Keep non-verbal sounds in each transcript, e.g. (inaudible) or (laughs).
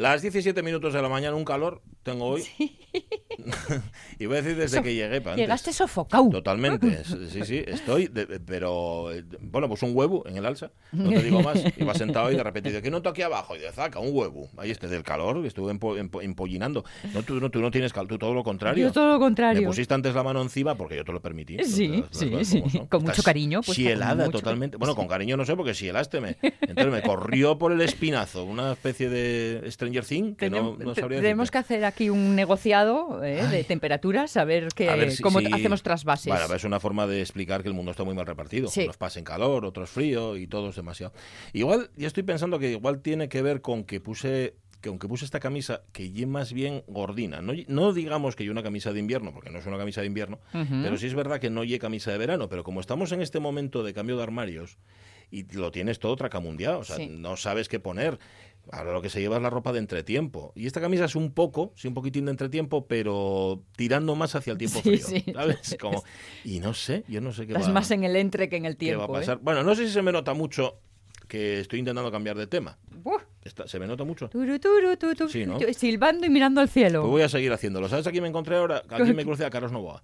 Las 17 minutos de la mañana, un calor tengo hoy. (laughs) y voy a decir desde que llegué. Pa Llegaste sofocado. Totalmente. (laughs) Sí, sí, estoy. pero, eh, bueno, pues un huevo en el alza. No te digo más. (laughs) Iba sentado y de repente dice, ¿qué noto aquí abajo? Y de zaca, un huevo. Ahí este del calor, que estuve empollinando. No tú, no, tú no tienes calor, tú todo lo contrario. Yo todo lo contrario. Me pusiste antes la mano encima porque yo te lo permití. Sí, sí, sí. Con mucho cariño. Pues, si helada totalmente. Bueno, con cariño no sé, porque si helaste me. Entonces me corrió por el espinazo una especie de Stranger Thing que no, no sabría Tenemos que hacer aquí un negociado eh, de temperaturas, a ver, que, cómo hacemos trasvases. Bueno, es una forma de explicar que el mundo está muy mal repartido. Unos pasen calor, otros frío y todo es demasiado. Igual, ya estoy pensando que igual tiene que ver con que puse que aunque puse esta camisa que es más bien gordina, no, no digamos que yo una camisa de invierno, porque no es una camisa de invierno, pero sí es verdad que no lleve camisa de verano, pero como estamos en este momento de cambio de armarios y lo tienes todo tracamundial, o sea, no sabes qué poner. Ahora lo que se lleva es la ropa de entretiempo. Y esta camisa es un poco, sí, un poquitín de entretiempo, pero tirando más hacia el tiempo frío. ¿Sabes? (laughs) Como, y no sé, yo no sé qué Estás más en el entre que en el tiempo. va a pasar? Bueno, no sé si se me nota mucho que estoy intentando cambiar de tema. ¿Se me nota mucho? Silbando y mirando al cielo. Pues voy a seguir haciéndolo. ¿Sabes a quién me encontré ahora? Aquí me crucé a Carlos Novoa.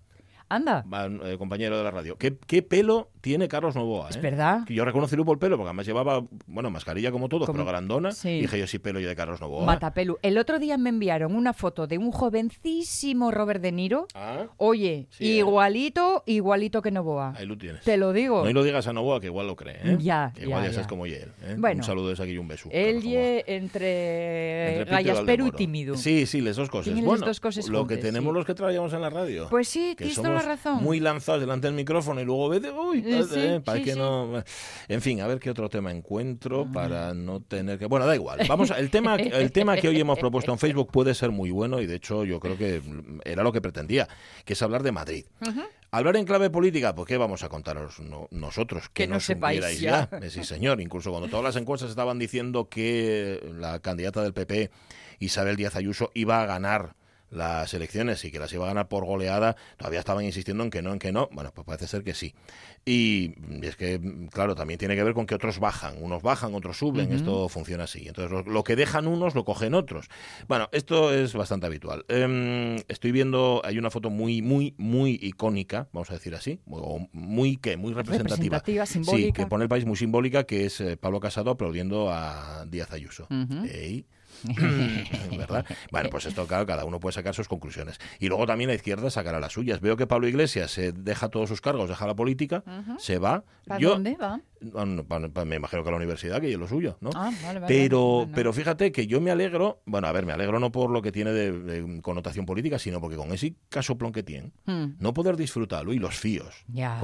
Anda. Eh, compañero de la radio. ¿Qué, ¿Qué, pelo tiene Carlos Novoa? Es eh? verdad. yo reconocí por el pelo, porque además llevaba, bueno, mascarilla como todos, pero grandona. Y dije yo sí pelo yo de Carlos Novoa. Matapelu. El otro día me enviaron una foto de un jovencísimo Robert De Niro. Ah. Oye, ¿eh? igualito, igualito que Novoa. Ahí lo tienes. Te lo digo. No y lo digas a Novoa, que igual lo cree. ¿eh? Ya, igual ya, sabes como él. Bueno, un saludo desde aquí y un beso. Él entre, entre gallaspero y tímido. Sí, sí, las dos cosas. Bueno, dos cosas lo que tenemos los que traíamos en la radio. Pues sí, tienes toda la razón. Muy delante del micrófono y luego vete, uy, eh, para que no... En fin, a ver qué otro tema encuentro para no tener que... Bueno, da igual. Vamos el tema, el tema que hoy hemos propuesto en Facebook puede ser muy bueno y de hecho yo creo que era lo que pretendía, que es hablar de Madrid. Hablar en clave política, pues ¿qué vamos a contaros nosotros? Que, no sepáis ya. Eh, sí, señor. Incluso cuando todas las encuestas estaban diciendo que la candidata del PP, Isabel Díaz Ayuso, iba a ganar las elecciones y que las iba a ganar por goleada, todavía estaban insistiendo en que no, en que no. Bueno, pues parece ser que sí. Y, es que, claro, también tiene que ver con que otros bajan. Unos bajan, otros suben. Esto funciona así. Entonces, lo, que dejan unos lo cogen otros. Bueno, esto es bastante habitual. Em, estoy viendo, hay una foto muy, muy, muy icónica, vamos a decir así, muy, muy ¿qué? Muy representativa. Sí, que pone el país muy simbólica, que es eh, Pablo Casado aplaudiendo a Díaz Ayuso. (laughs) ¿Verdad? Bueno, pues esto, claro, cada uno puede sacar sus conclusiones. Y luego también la izquierda sacará las suyas. Veo que Pablo Iglesias se deja todos sus cargos, deja la política, se va. ¿Para dónde va? Me imagino que a la universidad, que es lo suyo, ¿no? Ah, vale, vale, pero, pero fíjate que yo me alegro, bueno, a ver, me alegro no por lo que tiene de, connotación política, sino porque con ese casoplón que tiene, hmm. no poder disfrutarlo y los fíos. Ya.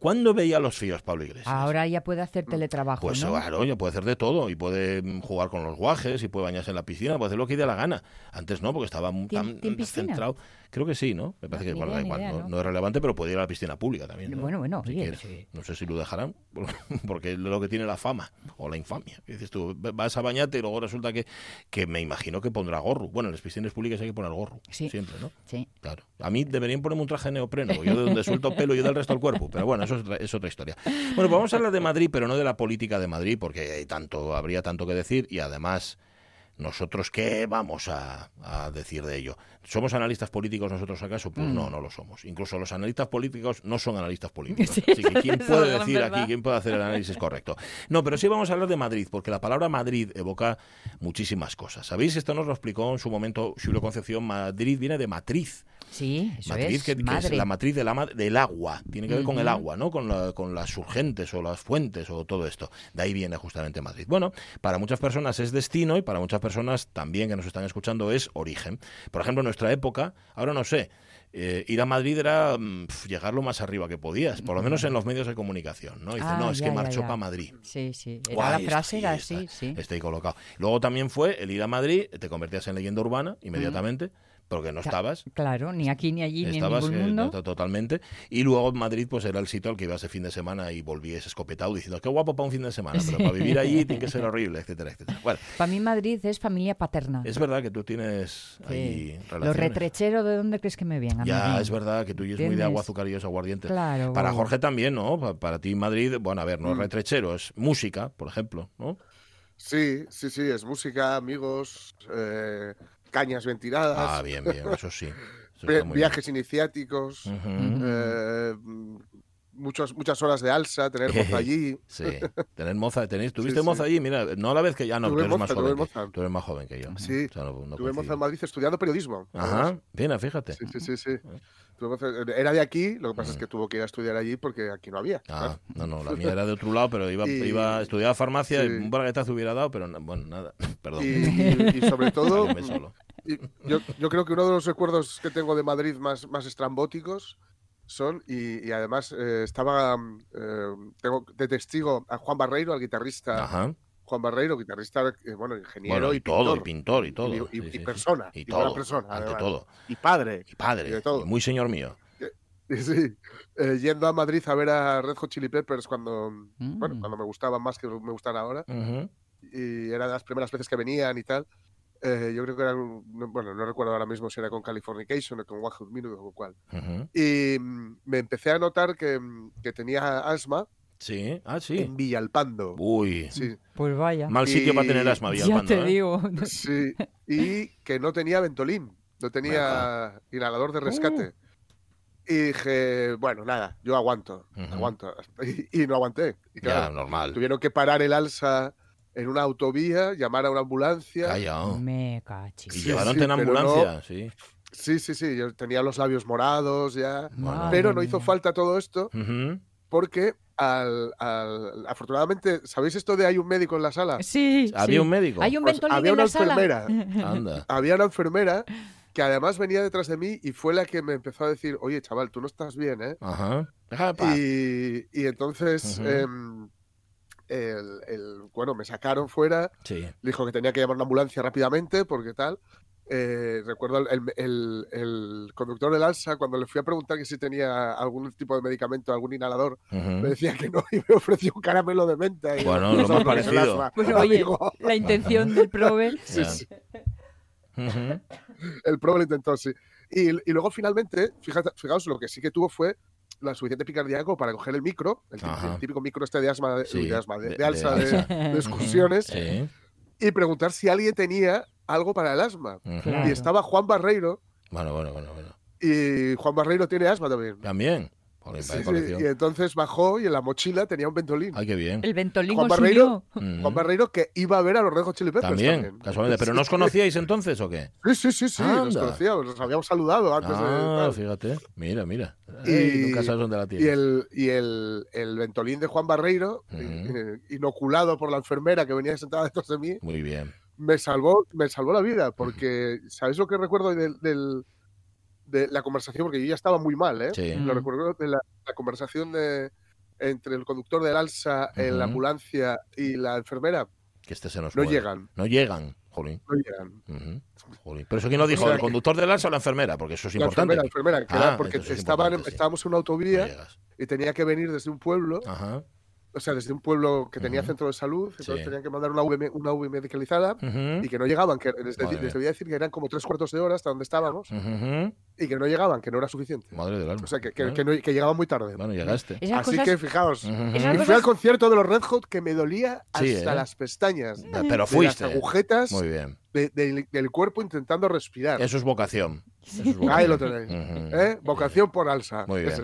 ¿Cuándo, veía los fíos Pablo Iglesias? Ahora ya puede hacer teletrabajo, Pues claro, ya puede hacer de todo y puede jugar con los guajes y puede bañarse en la piscina, puede hacer lo que dé la gana. Antes no, porque estaba tan centrado. Creo que sí, ¿no? Me parece que igual, no, es relevante, pero puede ir a la piscina pública también. Bueno, bueno, No sé si lo dejarán, (laughs) porque es lo que tiene la fama o la infamia. Dices tú, vas a bañarte y luego resulta que, que me imagino que pondrá gorro. Bueno, en las piscinas públicas hay que poner gorro, siempre, ¿no? Sí. Claro. A mí deberían ponerme un traje neopreno, yo de donde suelto pelo y del resto del cuerpo, pero bueno, eso es otra, historia. Bueno, pues vamos a hablar de Madrid, pero no de la política de Madrid, porque hay tanto, habría tanto que decir y además nosotros qué vamos a, decir de ello. ¿Somos analistas políticos nosotros acaso? Pues no, mm. no lo somos. Incluso los analistas políticos no son analistas políticos. (laughs) Así que ¿quién (laughs) puede decir aquí, quién puede hacer el análisis correcto? No, pero sí vamos a hablar de Madrid, porque la palabra Madrid evoca muchísimas cosas. ¿Sabéis? Esto nos lo explicó en su momento Julio Concepción. Madrid viene de matriz. Sí, eso matriz, es, que, es la matriz de la, del agua. Tiene que ver con el agua, ¿no? Con, con las urgentes o las fuentes o todo esto. De ahí viene justamente Madrid. Bueno, para muchas personas es destino y para muchas personas también que nos están escuchando es origen. Por ejemplo, nuestra época, ahora no sé, eh, ir a Madrid era mm, llegar lo más arriba que podías, por lo menos en los medios de comunicación, ¿no? Dice, no, es que marchó para Madrid. Sí, sí, la frase era así, sí. Estoy colocado. Luego también fue el ir a Madrid, te convertías en leyenda urbana inmediatamente porque no estabas. Claro, ni aquí, ni allí, ni en ningún mundo. totalmente. Y luego Madrid pues era el sitio al que ibas ese fin de semana y volvías escopetado diciendo, qué guapo para un fin de semana, pero para vivir allí tiene que ser (laughs) horrible, etcétera, etcétera. Bueno, para mí Madrid es familia paterna. Es verdad que tú tienes ahí relaciones. Los retrecheros, ¿de dónde crees que me vienen? Ya, es verdad que tú es muy de agua, azucarillos, aguardientes. Claro. Para Jorge también, ¿no? Para, ti Madrid, bueno, a ver, no es mm. retrechero, es música, por ejemplo, ¿no? Sí, sí, sí, es música, amigos, eh, cañas bien tiradas. Ah, bien, bien, eso sí. (laughs) viajes iniciáticos, eh, muchos, muchas horas de alza, tener (laughs) moza allí. Sí, tener moza, tenéis, (laughs) ¿tuviste moza allí? Mira, no a la vez que ya no, tú eres, más joven que, tú eres más joven que yo. Sí, tuve moza en Madrid estudiando periodismo. Ajá, bien, fíjate. Sí, sí, sí. sí. Ah. Era de aquí, lo que pasa es que tuvo que ir a estudiar allí porque aquí no había. Ah, no, no, la (laughs) mía era de otro lado, pero iba, iba estudiaba farmacia y un braguetazo hubiera dado, pero bueno, nada, perdón. Y, sobre todo, yo, yo, creo que uno de los recuerdos que tengo de Madrid más, más estrambóticos son, y, además eh, estaba, eh, tengo de testigo a Juan Barreiro, al guitarrista. Juan Barreiro, guitarrista, eh, bueno, ingeniero y, todo, y pintor y todo. Y, persona. Y, todo. persona, ante todo. Y padre. Y padre. todo. muy señor mío. (laughs) Sí, yendo a Madrid a ver a Red Hot Chili Peppers cuando, bueno, mm. cuando me gustaban más que me gustan ahora. Y era de las primeras veces que venían y tal. Eh, yo creo que era, bueno, no recuerdo ahora mismo si era con Californication o con One Hot Minute o con cuál. Y mm, me empecé a notar que, mm, que, tenía asma. Sí, ah, sí. En Villalpando. Uy. Sí. Pues vaya. Mal sitio para tener asma, Villalpando. Ya te ¿eh? digo. Sí. Y que no tenía ventolín. No tenía inhalador de rescate. Uh. Y dije, bueno, nada, yo aguanto, aguanto. (laughs) Y, no aguanté. Y claro, ya, normal. Tuvieron que parar el alza en una autovía, llamar a una ambulancia. Callao. Me cachi. Y llevaron en ambulancia, sí. Sí, sí, sí. Yo tenía los labios morados ya. pero no hizo falta todo esto porque al, afortunadamente, ¿sabéis esto de hay un médico en la sala? Sí. ¿Había un médico? Hay un pues había una enfermera. (laughs) Anda. Había una enfermera que además venía detrás de mí y fue la que me empezó a decir, oye, chaval, tú no estás bien, ¿eh? Ajá. Y, y, entonces el, bueno, me sacaron fuera, dijo que tenía que llamar una ambulancia rápidamente porque tal. Eh, recuerdo el, el, conductor del Alsa, cuando le fui a preguntar que si tenía algún tipo de medicamento, algún inhalador, me decía que no y me ofreció un caramelo de menta. Y bueno, lo más parecido. Bueno, oye, la intención del prove. (laughs) El prove lo intentó, sí. Y, y luego finalmente, fíjate, fijaos, lo que sí que tuvo fue la suficiente picardía para coger el micro, el, típico micro este de asma, de, de, alza, de, (laughs) excursiones, y preguntar si alguien tenía algo para el asma. Y estaba Juan Barreiro. Bueno, bueno, bueno, bueno. Y Juan Barreiro tiene asma también. También. Y entonces bajó y en la mochila tenía un ventolín. Ay, qué bien. El ventolín Juan Barreiro, Juan Barreiro que iba a ver a los Red Hot Chili Peppers también, casualmente. ¿Pero no os conocíais entonces o qué? Sí, sí, sí, sí, nos conocíamos, nos habíamos saludado antes ah, fíjate, mira, mira. Y, nunca sabes dónde la tienes. Y, el, y el, el ventolín de Juan Barreiro, eh, inoculado por la enfermera que venía sentada detrás de mí. Muy bien. Me salvó, me salvó la vida, porque ¿sabes lo que recuerdo del, del de la conversación, porque yo ya estaba muy mal, ¿eh? Lo recuerdo de la, conversación de, entre el conductor del alza, en la ambulancia y la enfermera. Que este se nos No llegan. No llegan, jolín. No llegan. Pero eso quién lo dijo, ¿el conductor del alza o la enfermera? Porque eso es importante. La enfermera, la enfermera, ah, porque estaban, estábamos en una autovía y tenía que venir desde un pueblo. Ajá o sea, desde un pueblo que tenía centro de salud, entonces tenían que mandar una UV, una medicalizada y que no llegaban, que les, debía decir que eran como tres cuartos de hora hasta donde estábamos y que no llegaban, que no era suficiente. Madre del alma. O sea, que, que, que, llegaban muy tarde. Bueno, llegaste. Así que fijaos, y fui al concierto de los Red Hot que me dolía hasta ¿eh? las pestañas. Pero fuiste. las agujetas. Muy bien. Del cuerpo intentando respirar. Eso es vocación. Ahí lo tenéis. ¿eh? Vocación por alza. Muy bien.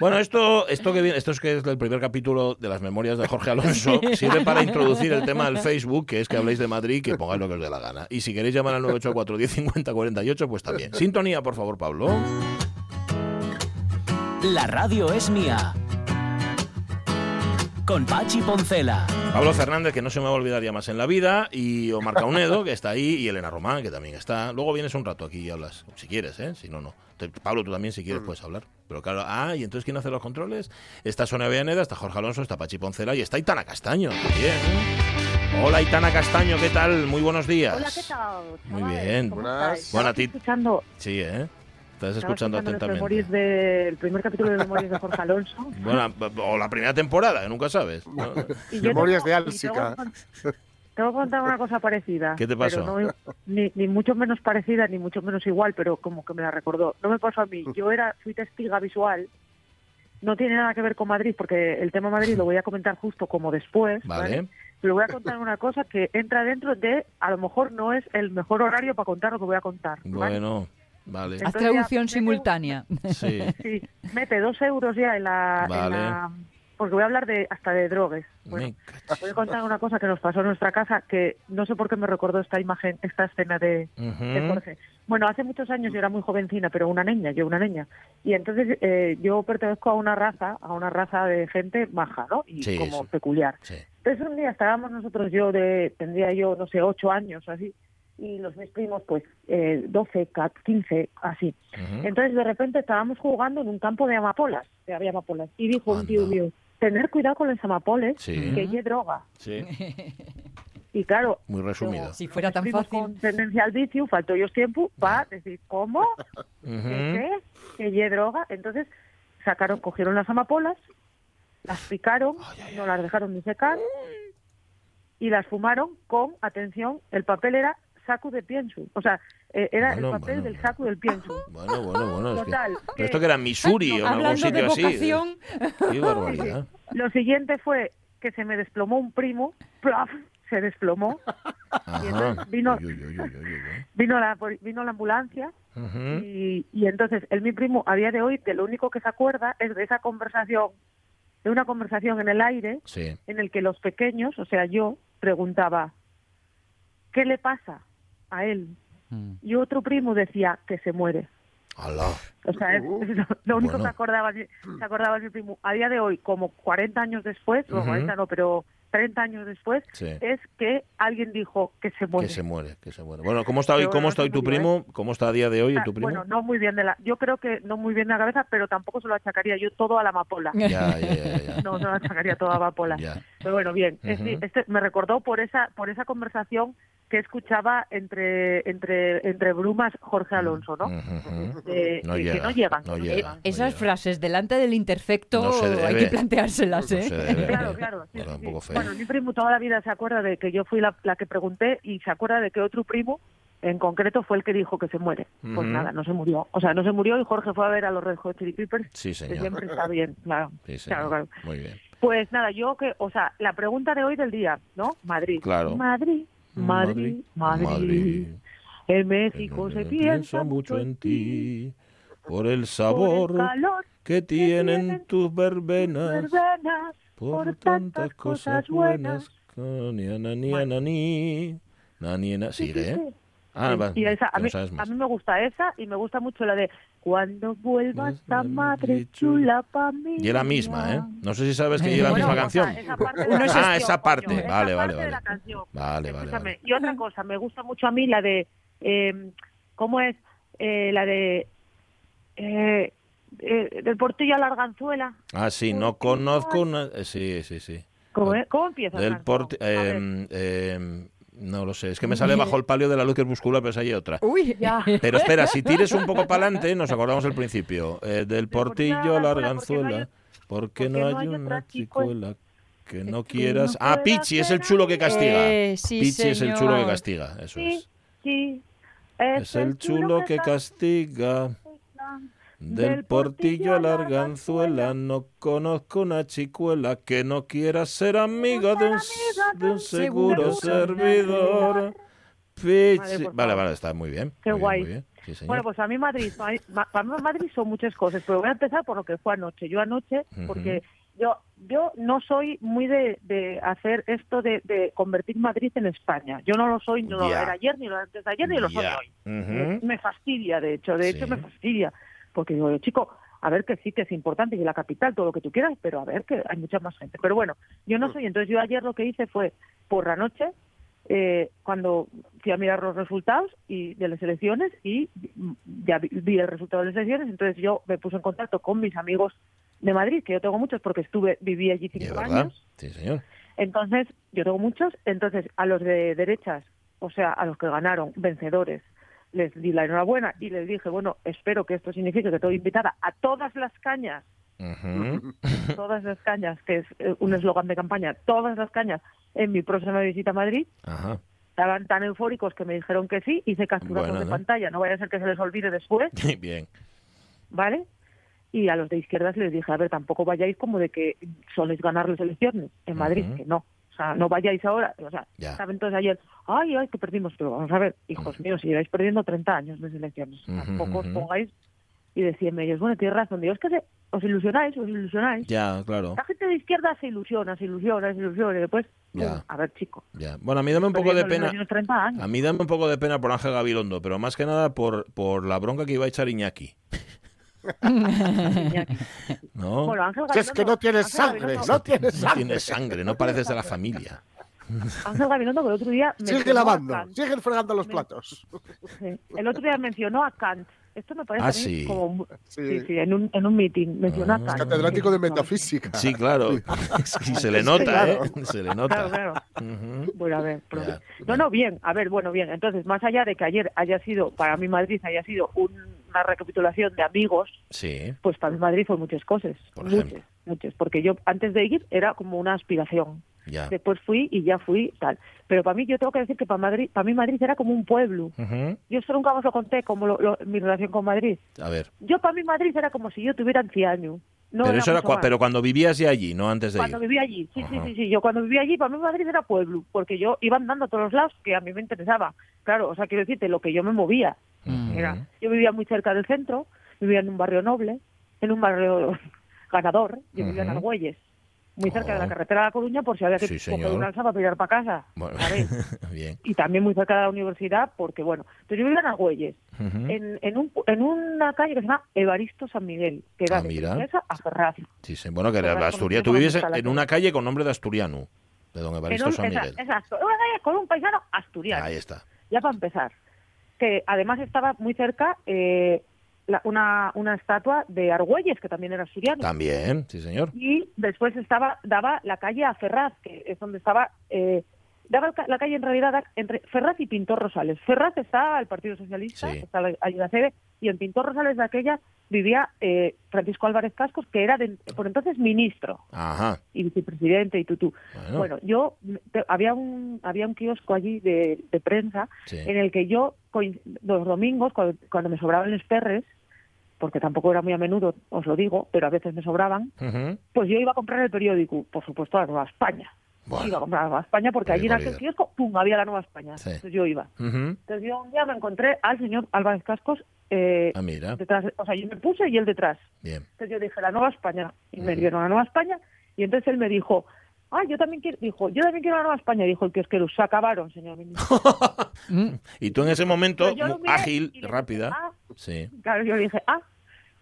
bueno, esto, esto, que viene, esto es que es el primer capítulo de las memorias de Jorge Alonso. Sirve para introducir el tema del Facebook, que es que habléis de Madrid, que pongáis lo que os dé la gana. Y si queréis llamar al 984 1050 48, pues también. Sintonía, por favor, Pablo. La radio es mía con Pachi Poncela. Pablo Fernández, que no se me va a olvidar ya más en la vida, y Omar Caunedo, que está ahí, y Elena Román, que también está. Luego vienes un rato aquí y hablas, si quieres, ¿eh? Si no, no. Pablo, tú también, si quieres, mm. puedes hablar. Pero claro, ah, y entonces, ¿quién hace los controles? Está Sonia Villaneda, está Jorge Alonso, está Pachi Poncela y está Itana Castaño. Bien. Hola, Itana Castaño, ¿qué tal? Muy buenos días. Hola, ¿qué tal? Muy bien. Buenas. Bueno, a ti. Escuchando. Sí, ¿eh? Estás escuchando atentamente. De, el primer capítulo de Memorias de Jorge Alonso. (laughs) Bueno, o la primera temporada, que nunca sabes. (laughs) Memorias de Álsica. Te voy a contar una cosa parecida. ¿Qué te pasó? ni, ni, mucho menos parecida, ni mucho menos igual, pero como que me la recordó. No me pasó a mí. Yo era, fui testiga visual. No tiene nada que ver con Madrid, porque el tema Madrid lo voy a comentar justo como después. Vale. pero voy a contar una cosa que entra dentro de, a lo mejor no es el mejor horario para contar lo que voy a contar. Bueno, vale. Haz traducción simultánea. Sí. (laughs) sí. Mete dos euros ya en la, porque voy a hablar de hasta de drogas. Bueno, voy a contar una cosa que nos pasó en nuestra casa, que no sé por qué me recordó esta imagen, esta escena de, Jorge. Bueno, hace muchos años yo era muy jovencina, pero una niña, yo una niña. Y entonces eh, yo pertenezco a una raza, a una raza de gente maja, ¿no? Y como peculiar. Entonces un día estábamos nosotros, yo de, tendría yo, no sé, ocho años así, y los mis primos, pues, eh, 12, 15, así. Entonces, de repente estábamos jugando en un campo de amapolas, de había amapolas, y dijo un tío mío, tener cuidado con los amapoles, que hay droga. Sí. Y claro, muy resumido. si fuera tan fácil. Con tendencia al vicio, faltó yo tiempo para decir, ¿cómo? ¿Qué? ¿Que droga? Entonces sacaron, cogieron las amapolas, las picaron, no las dejaron ni secar y las fumaron con, atención, el papel era saco de pienso. O sea, eh, era el papel del saco del pienso. (laughs) Bueno, bueno, bueno. esto que era Missouri o algún sitio así. Qué (laughs) barbaridad. Lo siguiente fue que se me desplomó un primo, ¡plaf! se desplomó. Y entonces vino, vino, la, vino la ambulancia y, y, entonces el mi primo a día de hoy de lo único que se acuerda es de esa conversación, de una conversación en el aire en el que los pequeños, o sea yo, preguntaba, ¿qué le pasa a él? Mm. Y otro primo decía que se muere. O sea, es, lo único que acordaba, se acordaba mi primo. A día de hoy, como 40 años después, o 40 no, pero 30 años después, es que alguien dijo que se muere. Que se muere, que se muere. Bueno, ¿cómo está hoy, cómo está hoy tu primo? ¿Cómo está a día de hoy tu primo? Bueno, no muy bien de la, yo creo que no muy bien de la cabeza, pero tampoco se lo achacaría yo todo a la amapola. Ya, ya, ya, (laughs) No, no lo achacaría todo a la amapola. Pero bueno, bien, este, me recordó por esa, por esa conversación que escuchaba entre entre entre brumas Jorge Alonso, ¿no? que no llegan. Esas frases delante del interfecto hay que planteárselas, ¿eh? claro, claro. Bueno, mi primo toda la vida se acuerda de que yo fui la, que pregunté y se acuerda de que otro primo en concreto fue el que dijo que se muere. Pues nada, no se murió. O sea, no se murió y Jorge fue a ver a los Red Hot Chili Peppers. Sí, señor. Que siempre está bien, claro. Sí, señor. claro, Muy bien. Pues nada, yo que, o sea, la pregunta de hoy del día, ¿no? Madrid. Claro. Madrid. Madrid, Madrid. En México se piensa mucho en ti por el sabor que tienen tus verbenas, por tantas cosas buenas. Sigue, ¿eh? Ah, y esa, a, mí, a mí me gusta esa y me gusta mucho la de cuando vuelvas a madre chula pa' mí. Y la misma, ¿eh? No sé si sabes que lleva la misma canción. ah, esa parte. (laughs) vale, vale, vale. Vale, vale, Y otra cosa, me gusta mucho a mí la de... Eh, ¿Cómo es? Eh, la de... Eh, eh, del portillo a la arganzuela. Ah, sí, no conozco una... Eh, sí, sí, sí. ¿Cómo, ¿Cómo empieza? Del portillo... Eh, no lo sé, es que me sale bajo el palio de la luz crepuscular, pero hay otra. Uy, ya. (laughs) Pero espera, si tires un poco para adelante, nos acordamos el principio. Eh, del portillo a la arganzuela, ¿por qué no hay una chicuela que no quieras? Ah, Pichi es el chulo que castiga. Eh, Pichi es el chulo que castiga, eso es. Sí, es el chulo que castiga. Del portillo a la arganzuela no conozco una chicuela que no quiera ser amiga de un, seguro servidor. Vale, vale, está muy bien. Qué guay. bueno, pues a mí Madrid, para mí Madrid son muchas cosas, pero voy a empezar por lo que fue anoche. Yo anoche, porque yo yo no soy muy de, hacer esto de, convertir Madrid en España. Yo no lo soy, no lo era ayer, ni lo antes de ayer, ni lo soy hoy. me, fastidia, de hecho, de hecho me fastidia porque digo, chico, a ver que sí que es importante y la capital, todo lo que tú quieras, pero a ver que hay mucha más gente. Pero bueno, yo no soy, entonces yo ayer lo que hice fue por la noche, eh, cuando fui a mirar los resultados y de las elecciones y ya vi, el resultado de las elecciones, entonces yo me puse en contacto con mis amigos de Madrid, que yo tengo muchos porque estuve, viví allí cinco años. Sí, señor. Entonces, yo tengo muchos, entonces a los de derechas, o sea, a los que ganaron, vencedores, les di la enhorabuena y les dije, bueno, espero que esto signifique que estoy invitada a todas las cañas, (laughs) todas las cañas, que es eh, un eslogan de campaña, todas las cañas en mi próxima visita a Madrid. Estaban tan eufóricos que me dijeron que sí, hice capturas de pantalla, no vaya a ser que se les olvide después. (laughs) Bien. ¿Vale? Y a los de izquierdas les dije, a ver, tampoco vayáis como de que soléis ganar las elecciones en Madrid, que no. O sea, no vayáis ahora. O sea, saben todos ayer, ay, ay, que perdimos. Pero vamos a ver, hijos míos, si lleváis perdiendo 30 años de selecciones, tampoco os pongáis y decían ellos, bueno, tienes razón, Dios, que os ilusionáis, os ilusionáis. Ya, claro. La gente de izquierda se ilusiona, se ilusiona, se ilusiona, y después, ya. a ver, chico. Ya. Bueno, a mí dame un poco de pena. A mí dame un poco de pena por Ángel Gabilondo, pero más que nada por, por la bronca que iba a echar Iñaki. ¿No? Bueno, Ángel es que no tienes sangre, no tienes sangre. No tienes sangre, no pareces de la familia. Ángel Gabilondo, que el otro día. Sigue lavando, sigue fregando los platos. El otro día mencionó a Kant. Esto me parece ah, sí. como. Sí. sí, en, un, en un meeting. Mencionó a ah. Kant. catedrático de metafísica. Sí, claro. y se le nota, ¿eh? Se le nota. Claro, claro. Bueno, a ver. no, no, bien. A ver, bueno, bien. Entonces, más allá de que ayer haya sido, para mí Madrid haya sido una recapitulación de amigos, sí. pues para mí Madrid fue muchas cosas. muchas, muchas. Porque yo antes de ir era como una aspiración. Después fui y ya fui tal. Pero para mí, yo tengo que decir que para Madrid, para mí Madrid era como un pueblo. Yo esto nunca os lo conté, como mi relación con Madrid. A ver. Yo para mí Madrid era como si yo tuviera anciano. No pero, eso era pero cuando vivías ya allí, no antes de cuando vivía allí, sí, sí, sí, sí. Yo cuando vivía allí, para mí Madrid era pueblo, porque yo iba andando a todos los lados que a mí me interesaba. Claro, o sea, quiero decirte, lo que yo me movía. era, yo vivía muy cerca del centro, vivía en un barrio noble, en un barrio (laughs) ganador, yo vivía en Argüelles muy cerca de la oh. carretera de La Coruña por si había que coger una alza para tirar para casa. (laughs) Bien. Y también muy cerca de la universidad porque, bueno, entonces yo vivía en Argüelles, en, en, un, en una calle que se llama Evaristo San Miguel, que era ah, de a Ferraz. Sí, sí, bueno, que era Asturias. Tú vives en, una calle con nombre de asturiano, de don Evaristo San Miguel. Exacto, una calle con un paisano asturiano. Ahí está. Ya para empezar. Que además estaba muy cerca... Eh, una, una estatua de Argüelles, que también era asturiano. También, sí, señor. Y después estaba daba la calle a Ferraz, que es donde estaba... Eh, daba la calle en realidad entre Ferraz y Pintor Rosales. Ferraz está al Partido Socialista, está la ayuda sede, y en Pintor Rosales de aquella vivía eh, Francisco Álvarez Cascos, que era por entonces ministro y vicepresidente y tutú. Bueno. bueno, yo había un había un kiosco allí de, prensa en el que yo los domingos cuando, me sobraban los perres porque tampoco era muy a menudo, os lo digo, pero a veces me sobraban, pues yo iba a comprar el periódico, por supuesto, a la Nueva España. Iba a comprar la Nueva España porque allí en aquel kiosco, ¡pum!, había la Nueva España. Entonces yo iba. Entonces yo un día me encontré al señor Álvarez Cascos eh, ah, mira. detrás, o sea, yo me puse y él detrás. Bien. Entonces yo dije, la Nueva España, y me dieron la Nueva España, y entonces él me dijo, ah, yo también quiero, dijo, yo también quiero la Nueva España, dijo el que es que los acabaron, señor ministro. (laughs) y tú en ese momento, ágil, rápida, ah". sí. Claro, yo le dije, ah,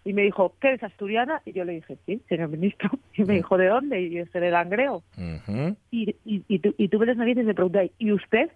y me dijo, ¿qué eres asturiana? Y yo le dije, sí, señor ministro. (laughs) Y me dijo, ¿de dónde? Y yo, de Langreo. y, y, y, tú, y tuve las narices y me pregunté, ¿y usted?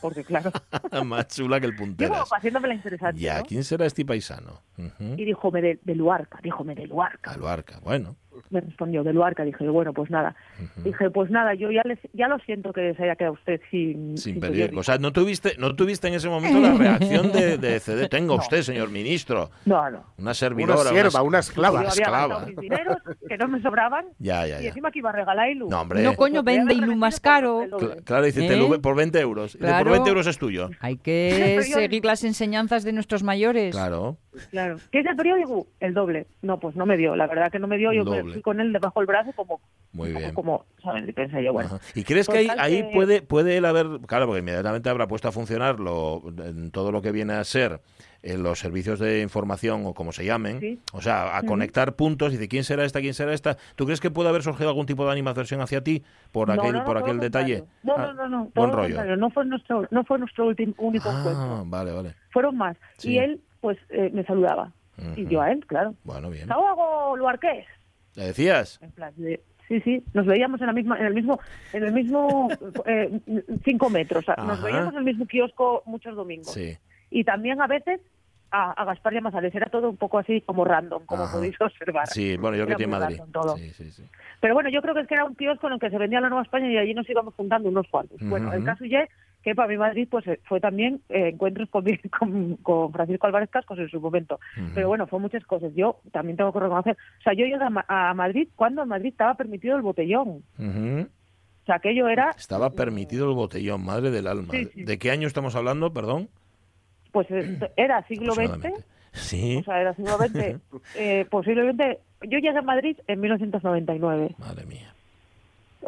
Porque claro. (laughs) Más chula que el puntero. haciéndome la interesante. Ya, ¿quién será este paisano? Y dijo, de, de Luarca, díjome de Luarca. De Luarca, bueno me respondió de Luarca. Dije, bueno, pues nada. Dije, pues nada, yo ya les, ya lo siento que se haya quedado usted sin... Sin, pedir. O sea, ¿no tuviste, ¿no tuviste en ese momento la reacción de, de CD? (laughs) Tenga usted, señor ministro. No, no. Una servidora. Una sierva, una, esclava. Yo esclava. Mis dineros, que no me sobraban. (laughs) Ya, ya, Y encima que iba a regalar Ilu. No, hombre. No, coño, vende Ilu más caro. Claro, dice, ¿Eh? por 20 euros. Claro. Por 20 euros es tuyo. Hay que (laughs) seguir las enseñanzas de nuestros mayores. Claro. Claro. ¿Qué es el periódico? El doble. No, pues no me dio. La verdad que no me dio. Yo fui con él debajo del brazo como... Muy bien. Como, Pensé yo, bueno. ¿Y crees que ahí, ahí puede, puede él haber... Claro, porque inmediatamente habrá puesto a funcionar lo, en todo lo que viene a ser en los servicios de información o como se llamen, o sea, a conectar puntos y de quién será esta, quién será esta. ¿Tú crees que puede haber surgido algún tipo de animación hacia ti por aquel por aquel detalle? No, no, no, no, buen rollo. No fue nuestro no fue nuestro último único ah, encuentro. vale, vale. Fueron más y él pues eh, me saludaba y yo a él, claro. Bueno, bien. hago Luarqués. ¿Le decías? En plan de, sí, sí, nos veíamos en la misma en el mismo en el mismo (laughs) eh, cinco metros, nos veíamos en el mismo kiosco muchos domingos. Sí. Y también a veces a, a Gaspar y a Masales. Era todo un poco así como random, como podéis observar. Sí, bueno, yo creo que tiene Madrid. Pero bueno, yo creo que es que era un kiosco en el que se vendía la Nueva España y allí nos íbamos juntando unos cuantos. Bueno, el caso ya que para mí Madrid pues eh, fue también eh, encuentros con, (laughs) con, Francisco Álvarez Cascos en su momento. Pero bueno, fue muchas cosas. Yo también tengo que reconocer. O sea, yo llegué a, Madrid cuando en Madrid estaba permitido el botellón. O sea, aquello era... Estaba permitido el botellón, madre del alma. ¿De qué año estamos hablando, perdón? pues era siglo XX. Sí. O sea, era siglo XX. (laughs) eh, posiblemente. Yo llegué a Madrid en 1999. Madre mía.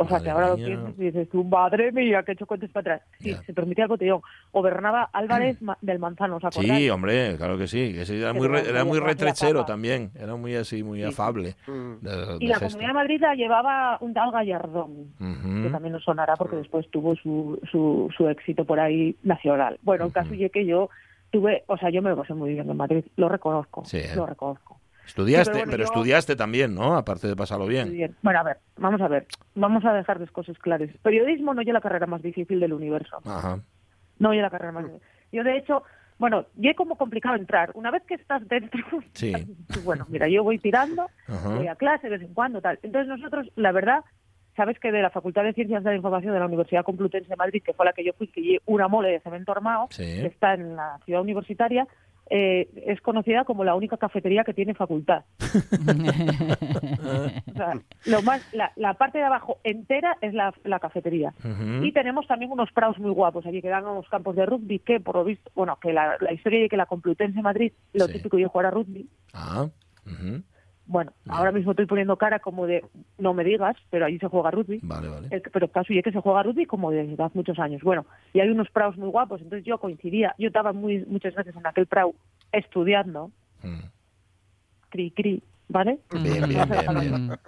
O sea, que ahora lo piensas y dices, tu madre mía, que he hecho cuentos para atrás. Sí, se permitía el botellón. Gobernaba Álvarez (clears throat) del Manzano, ¿os acordáis? Sí, hombre, claro que sí. Que era, muy era muy retrechero también. Era muy así, muy afable. Mm. y la Comunidad de Madrid la llevaba un tal Gallardón, que también nos sonará porque después tuvo su, su, su éxito por ahí nacional. Bueno, el caso es que yo tuve, o sea, yo me lo pasé muy bien en Madrid, lo reconozco, lo reconozco. Estudiaste, pero, estudiaste también, ¿no? Aparte de pasarlo bien. Bueno, a ver, vamos a ver, vamos a dejar las cosas claras. Periodismo no es la carrera más difícil del universo. Ajá. No es la carrera más difícil. Yo, de hecho, bueno, ya es como complicado entrar. Una vez que estás dentro, sí. (laughs) bueno, mira, yo voy tirando, voy a clase de vez en cuando, tal. Entonces nosotros, la verdad, sabes que de la Facultad de Ciencias de la Información de la Universidad Complutense de Madrid, que fue la que yo fui, que una mole de cemento armado, que está en la ciudad universitaria, eh, es conocida como la única cafetería que tiene facultad. (laughs) lo más, la, parte de abajo entera es la, cafetería. Y tenemos también unos praos muy guapos allí que dan unos campos de rugby que, por lo visto, bueno, que la, historia de que la Complutense de Madrid, lo típico yo jugar a rugby. Ah. Bueno, ahora mismo estoy poniendo cara como de no me digas, pero allí se juega rugby. Vale, vale. pero caso y que se juega rugby como desde hace muchos años. Bueno, y hay unos praos muy guapos, entonces yo coincidía, yo estaba muy muchas veces en aquel prau estudiando, mm. cri cri, ¿vale? Bien, bien, bien,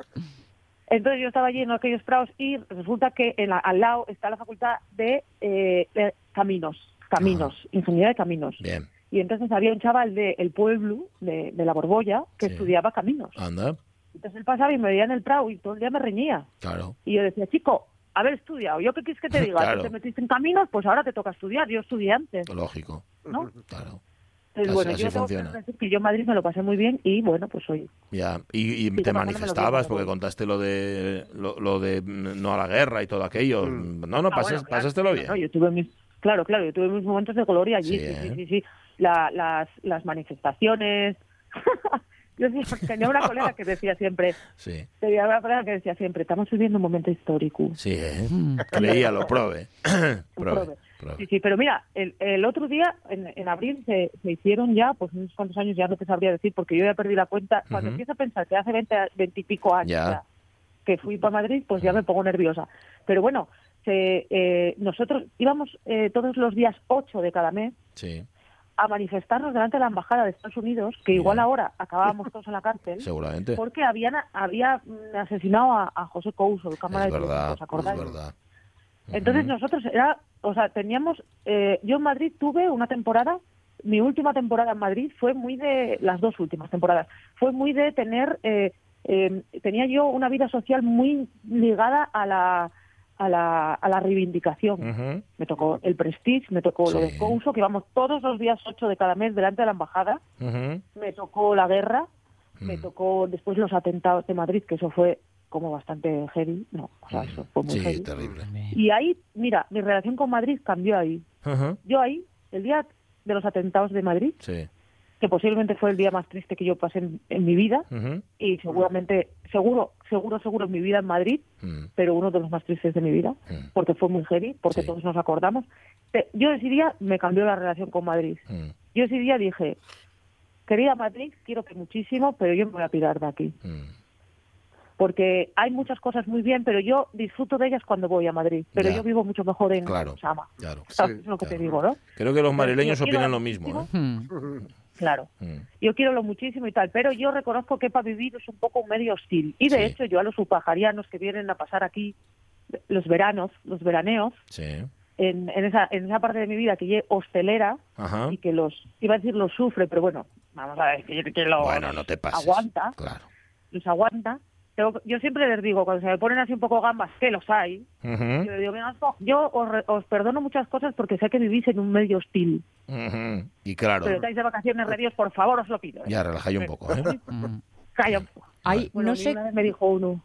Entonces yo estaba allí en aquellos praos y resulta que en al lado está la facultad de, eh, caminos, caminos, ah. ingeniería de caminos. Bien. Y entonces había un chaval del el pueblo, de, la Borbolla, que estudiaba caminos. Anda. Entonces él pasaba y me veía en el Prado y todo el día me reñía. Claro. Y yo decía, chico, haber estudiado. ¿Yo qué quieres que te (laughs) diga? claro. te metiste en caminos, pues ahora te toca estudiar. Yo estudié antes. Lógico. ¿No? Claro. Entonces, bueno, yo funciona. Tengo que decir que yo en Madrid me lo pasé muy bien y bueno, pues hoy. Ya, y, te manifestabas porque contaste lo de lo, de no a la guerra y todo aquello. Mm. No, no, ah, pasástelo bien. yo tuve mis, claro, claro, yo tuve mis momentos de gloria allí. sí, sí, sí. sí las, las manifestaciones. (laughs) Yo tenía una (laughs) colega que decía siempre, sí. tenía una colega que decía siempre, estamos viviendo un momento histórico. Sí, ¿eh? creía, lo (laughs) prove. Sí, sí, pero mira, el, el otro día, en, en abril, se, se, hicieron ya, pues unos cuantos años, ya no te sabría decir, porque yo ya perdí la cuenta. Cuando empiezo a pensar que hace 20, y pico años que fui para Madrid, pues ya me pongo nerviosa. Pero bueno, se, eh, nosotros íbamos eh, todos los días 8 de cada mes. Sí a manifestarnos delante de la embajada de Estados Unidos, que igual ahora acabábamos (laughs) todos en la cárcel, seguramente, porque habían había asesinado a, José Couso, el cámara de verdad, ¿os acordáis? Es verdad. Entonces nosotros era, o sea, teníamos, eh, yo en Madrid tuve una temporada, mi última temporada en Madrid fue muy de las dos últimas temporadas, fue muy de tener, eh, eh, tenía yo una vida social muy ligada a la a la, a la reivindicación. Me tocó el Prestige, me tocó lo de Couso, que vamos todos los días 8 de cada mes delante de la embajada. Me tocó la guerra, me tocó después los atentados de Madrid, que eso fue como bastante heavy. No, o sea, eso fue muy sí, terrible. Y ahí, mira, mi relación con Madrid cambió ahí. Yo ahí, el día de los atentados de Madrid, sí que posiblemente fue el día más triste que yo pasé en, mi vida y seguramente, seguro, seguro, seguro en mi vida en Madrid, pero uno de los más tristes de mi vida, porque fue muy heavy, porque todos nos acordamos. Yo ese día me cambió la relación con Madrid. Yo ese día dije, querida Madrid, quiero que muchísimo, pero yo me voy a pirar de aquí. Porque hay muchas cosas muy bien, pero yo disfruto de ellas cuando voy a Madrid. Pero yo vivo mucho mejor en claro, Sama. Claro, (laughs) es lo que te digo, ¿no? Creo que los madrileños opinan lo mismo. Claro, mm. yo quiero lo muchísimo y tal, pero yo reconozco que para vivir es un poco un medio hostil. Y de hecho, yo a los subpajarianos que vienen a pasar aquí los veranos, los veraneos, en, esa, en esa parte de mi vida que es hostelera y que los, iba a decir los sufre, pero bueno, vamos a ver, que, lo bueno, no te aguanta, claro. los aguanta, yo siempre les digo, cuando se me ponen así un poco gambas, que los hay, yo, digo, yo os, perdono muchas cosas porque sé que vivís en un medio hostil. Y claro. Pero estáis de vacaciones de Dios, por favor, os lo pido. ¿eh? Ya, relajáis un poco. ¿eh? (laughs) Calla un poco. no sé... me dijo uno.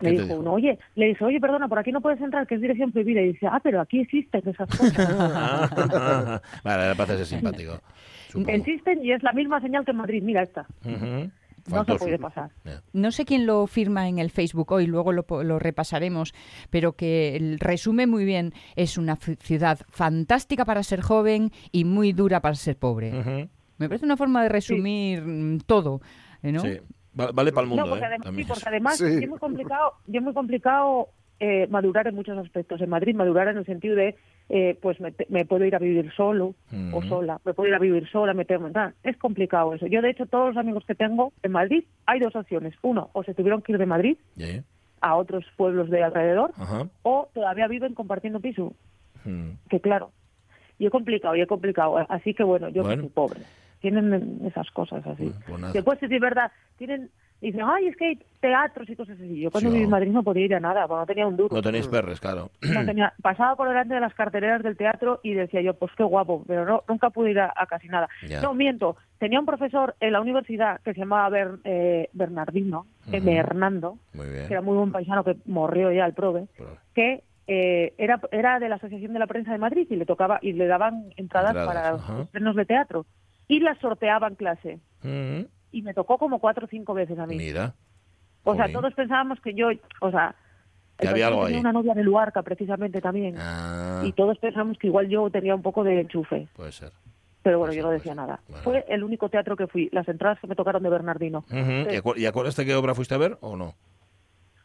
Me dijo, uno, oye, le dice, oye, perdona, por aquí no puedes entrar, que es dirección prohibida. Y dice, ah, pero aquí existen esas cosas. (laughs) vale, me parece simpático. (laughs) Existen y es la misma señal que en Madrid. Mira esta. No se puede pasar. No sé quién lo firma en el Facebook hoy, luego lo, repasaremos, pero que resume muy bien. Es una ciudad fantástica para ser joven y muy dura para ser pobre. Me parece una forma de resumir todo. ¿no? Sí. Vale, para el mundo. No, porque ¿eh? además, sí, porque además es muy complicado, es muy complicado eh, madurar en muchos aspectos. En Madrid, madurar en el sentido de, eh, pues me, puedo ir a vivir solo o sola, me puedo ir a vivir sola, meterme en Es complicado eso. Yo, de hecho, todos los amigos que tengo en Madrid, hay dos opciones. Uno, o se tuvieron que ir de Madrid a otros pueblos de alrededor, o todavía viven compartiendo piso. Hmm. Que claro, y he complicado, y he complicado. Así que bueno, yo soy pobre. Tienen esas cosas así. Pues Después, si es verdad, tienen dicen, ay, es que hay teatros y cosas así. Yo cuando viví en Madrid no podía ir a nada, porque no tenía un duro. No tenéis perres, claro. (clears throat) pasaba por delante de las carteleras del teatro y decía yo, pues qué guapo, pero no, nunca pude ir a, casi nada. No, miento, tenía un profesor en la universidad que se llamaba eh, Bernardino, uh Hernando, que era muy buen paisano que morrió ya el prove, que eh, era, era de la Asociación de la Prensa de Madrid y le tocaba y le daban entradas, para los estrenos de teatro. Y las sorteaban clase y me tocó como cuatro o cinco veces a mí. Mira. O sea, todos pensábamos que yo, o sea, que había algo tenía una novia de Luarca precisamente también. Ah. Y todos pensamos que igual yo tenía un poco de enchufe. Puede ser. Pero bueno, yo no decía nada. Fue el único teatro que fui. Las entradas que me tocaron de Bernardino. ¿Y acuerdas qué obra fuiste a ver o no?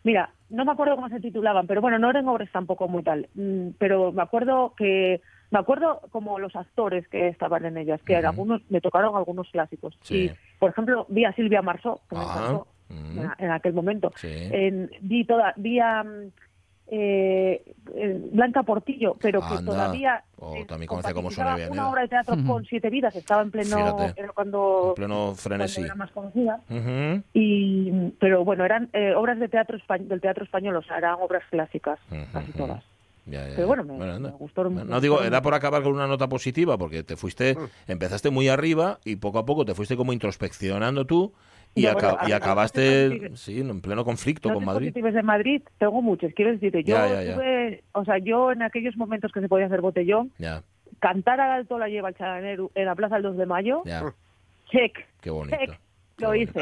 Mira, no me acuerdo cómo se titulaban, pero bueno, no eran obras tampoco muy tal. Mm, pero me acuerdo que me acuerdo como los actores que estaban en ellas, que algunos me tocaron algunos clásicos. Y, por ejemplo, vi a Silvia Marsó, que me ah, en, aquel momento. En, vi, toda, vi a mm, eh, Blanca Portillo, pero que todavía oh, también como una obra de teatro con siete vidas, estaba en pleno cuando, pleno frenesí. era más conocida. y, pero bueno, eran eh, obras de teatro del teatro español, o sea, eran obras clásicas, casi todas. Pero bueno, me, gustó No digo, era por acabar con una nota positiva, porque te fuiste, mm. empezaste muy arriba y poco a poco te fuiste como introspeccionando tú y, y acabaste sí, en pleno conflicto con Madrid. de Madrid tengo muchos, quiero decirte, yo tuve, o sea, yo en aquellos momentos que se podía hacer botellón, cantar al alto la lleva el charanero en la Plaza del 2 de Mayo, check. Qué bonito. Lo hice.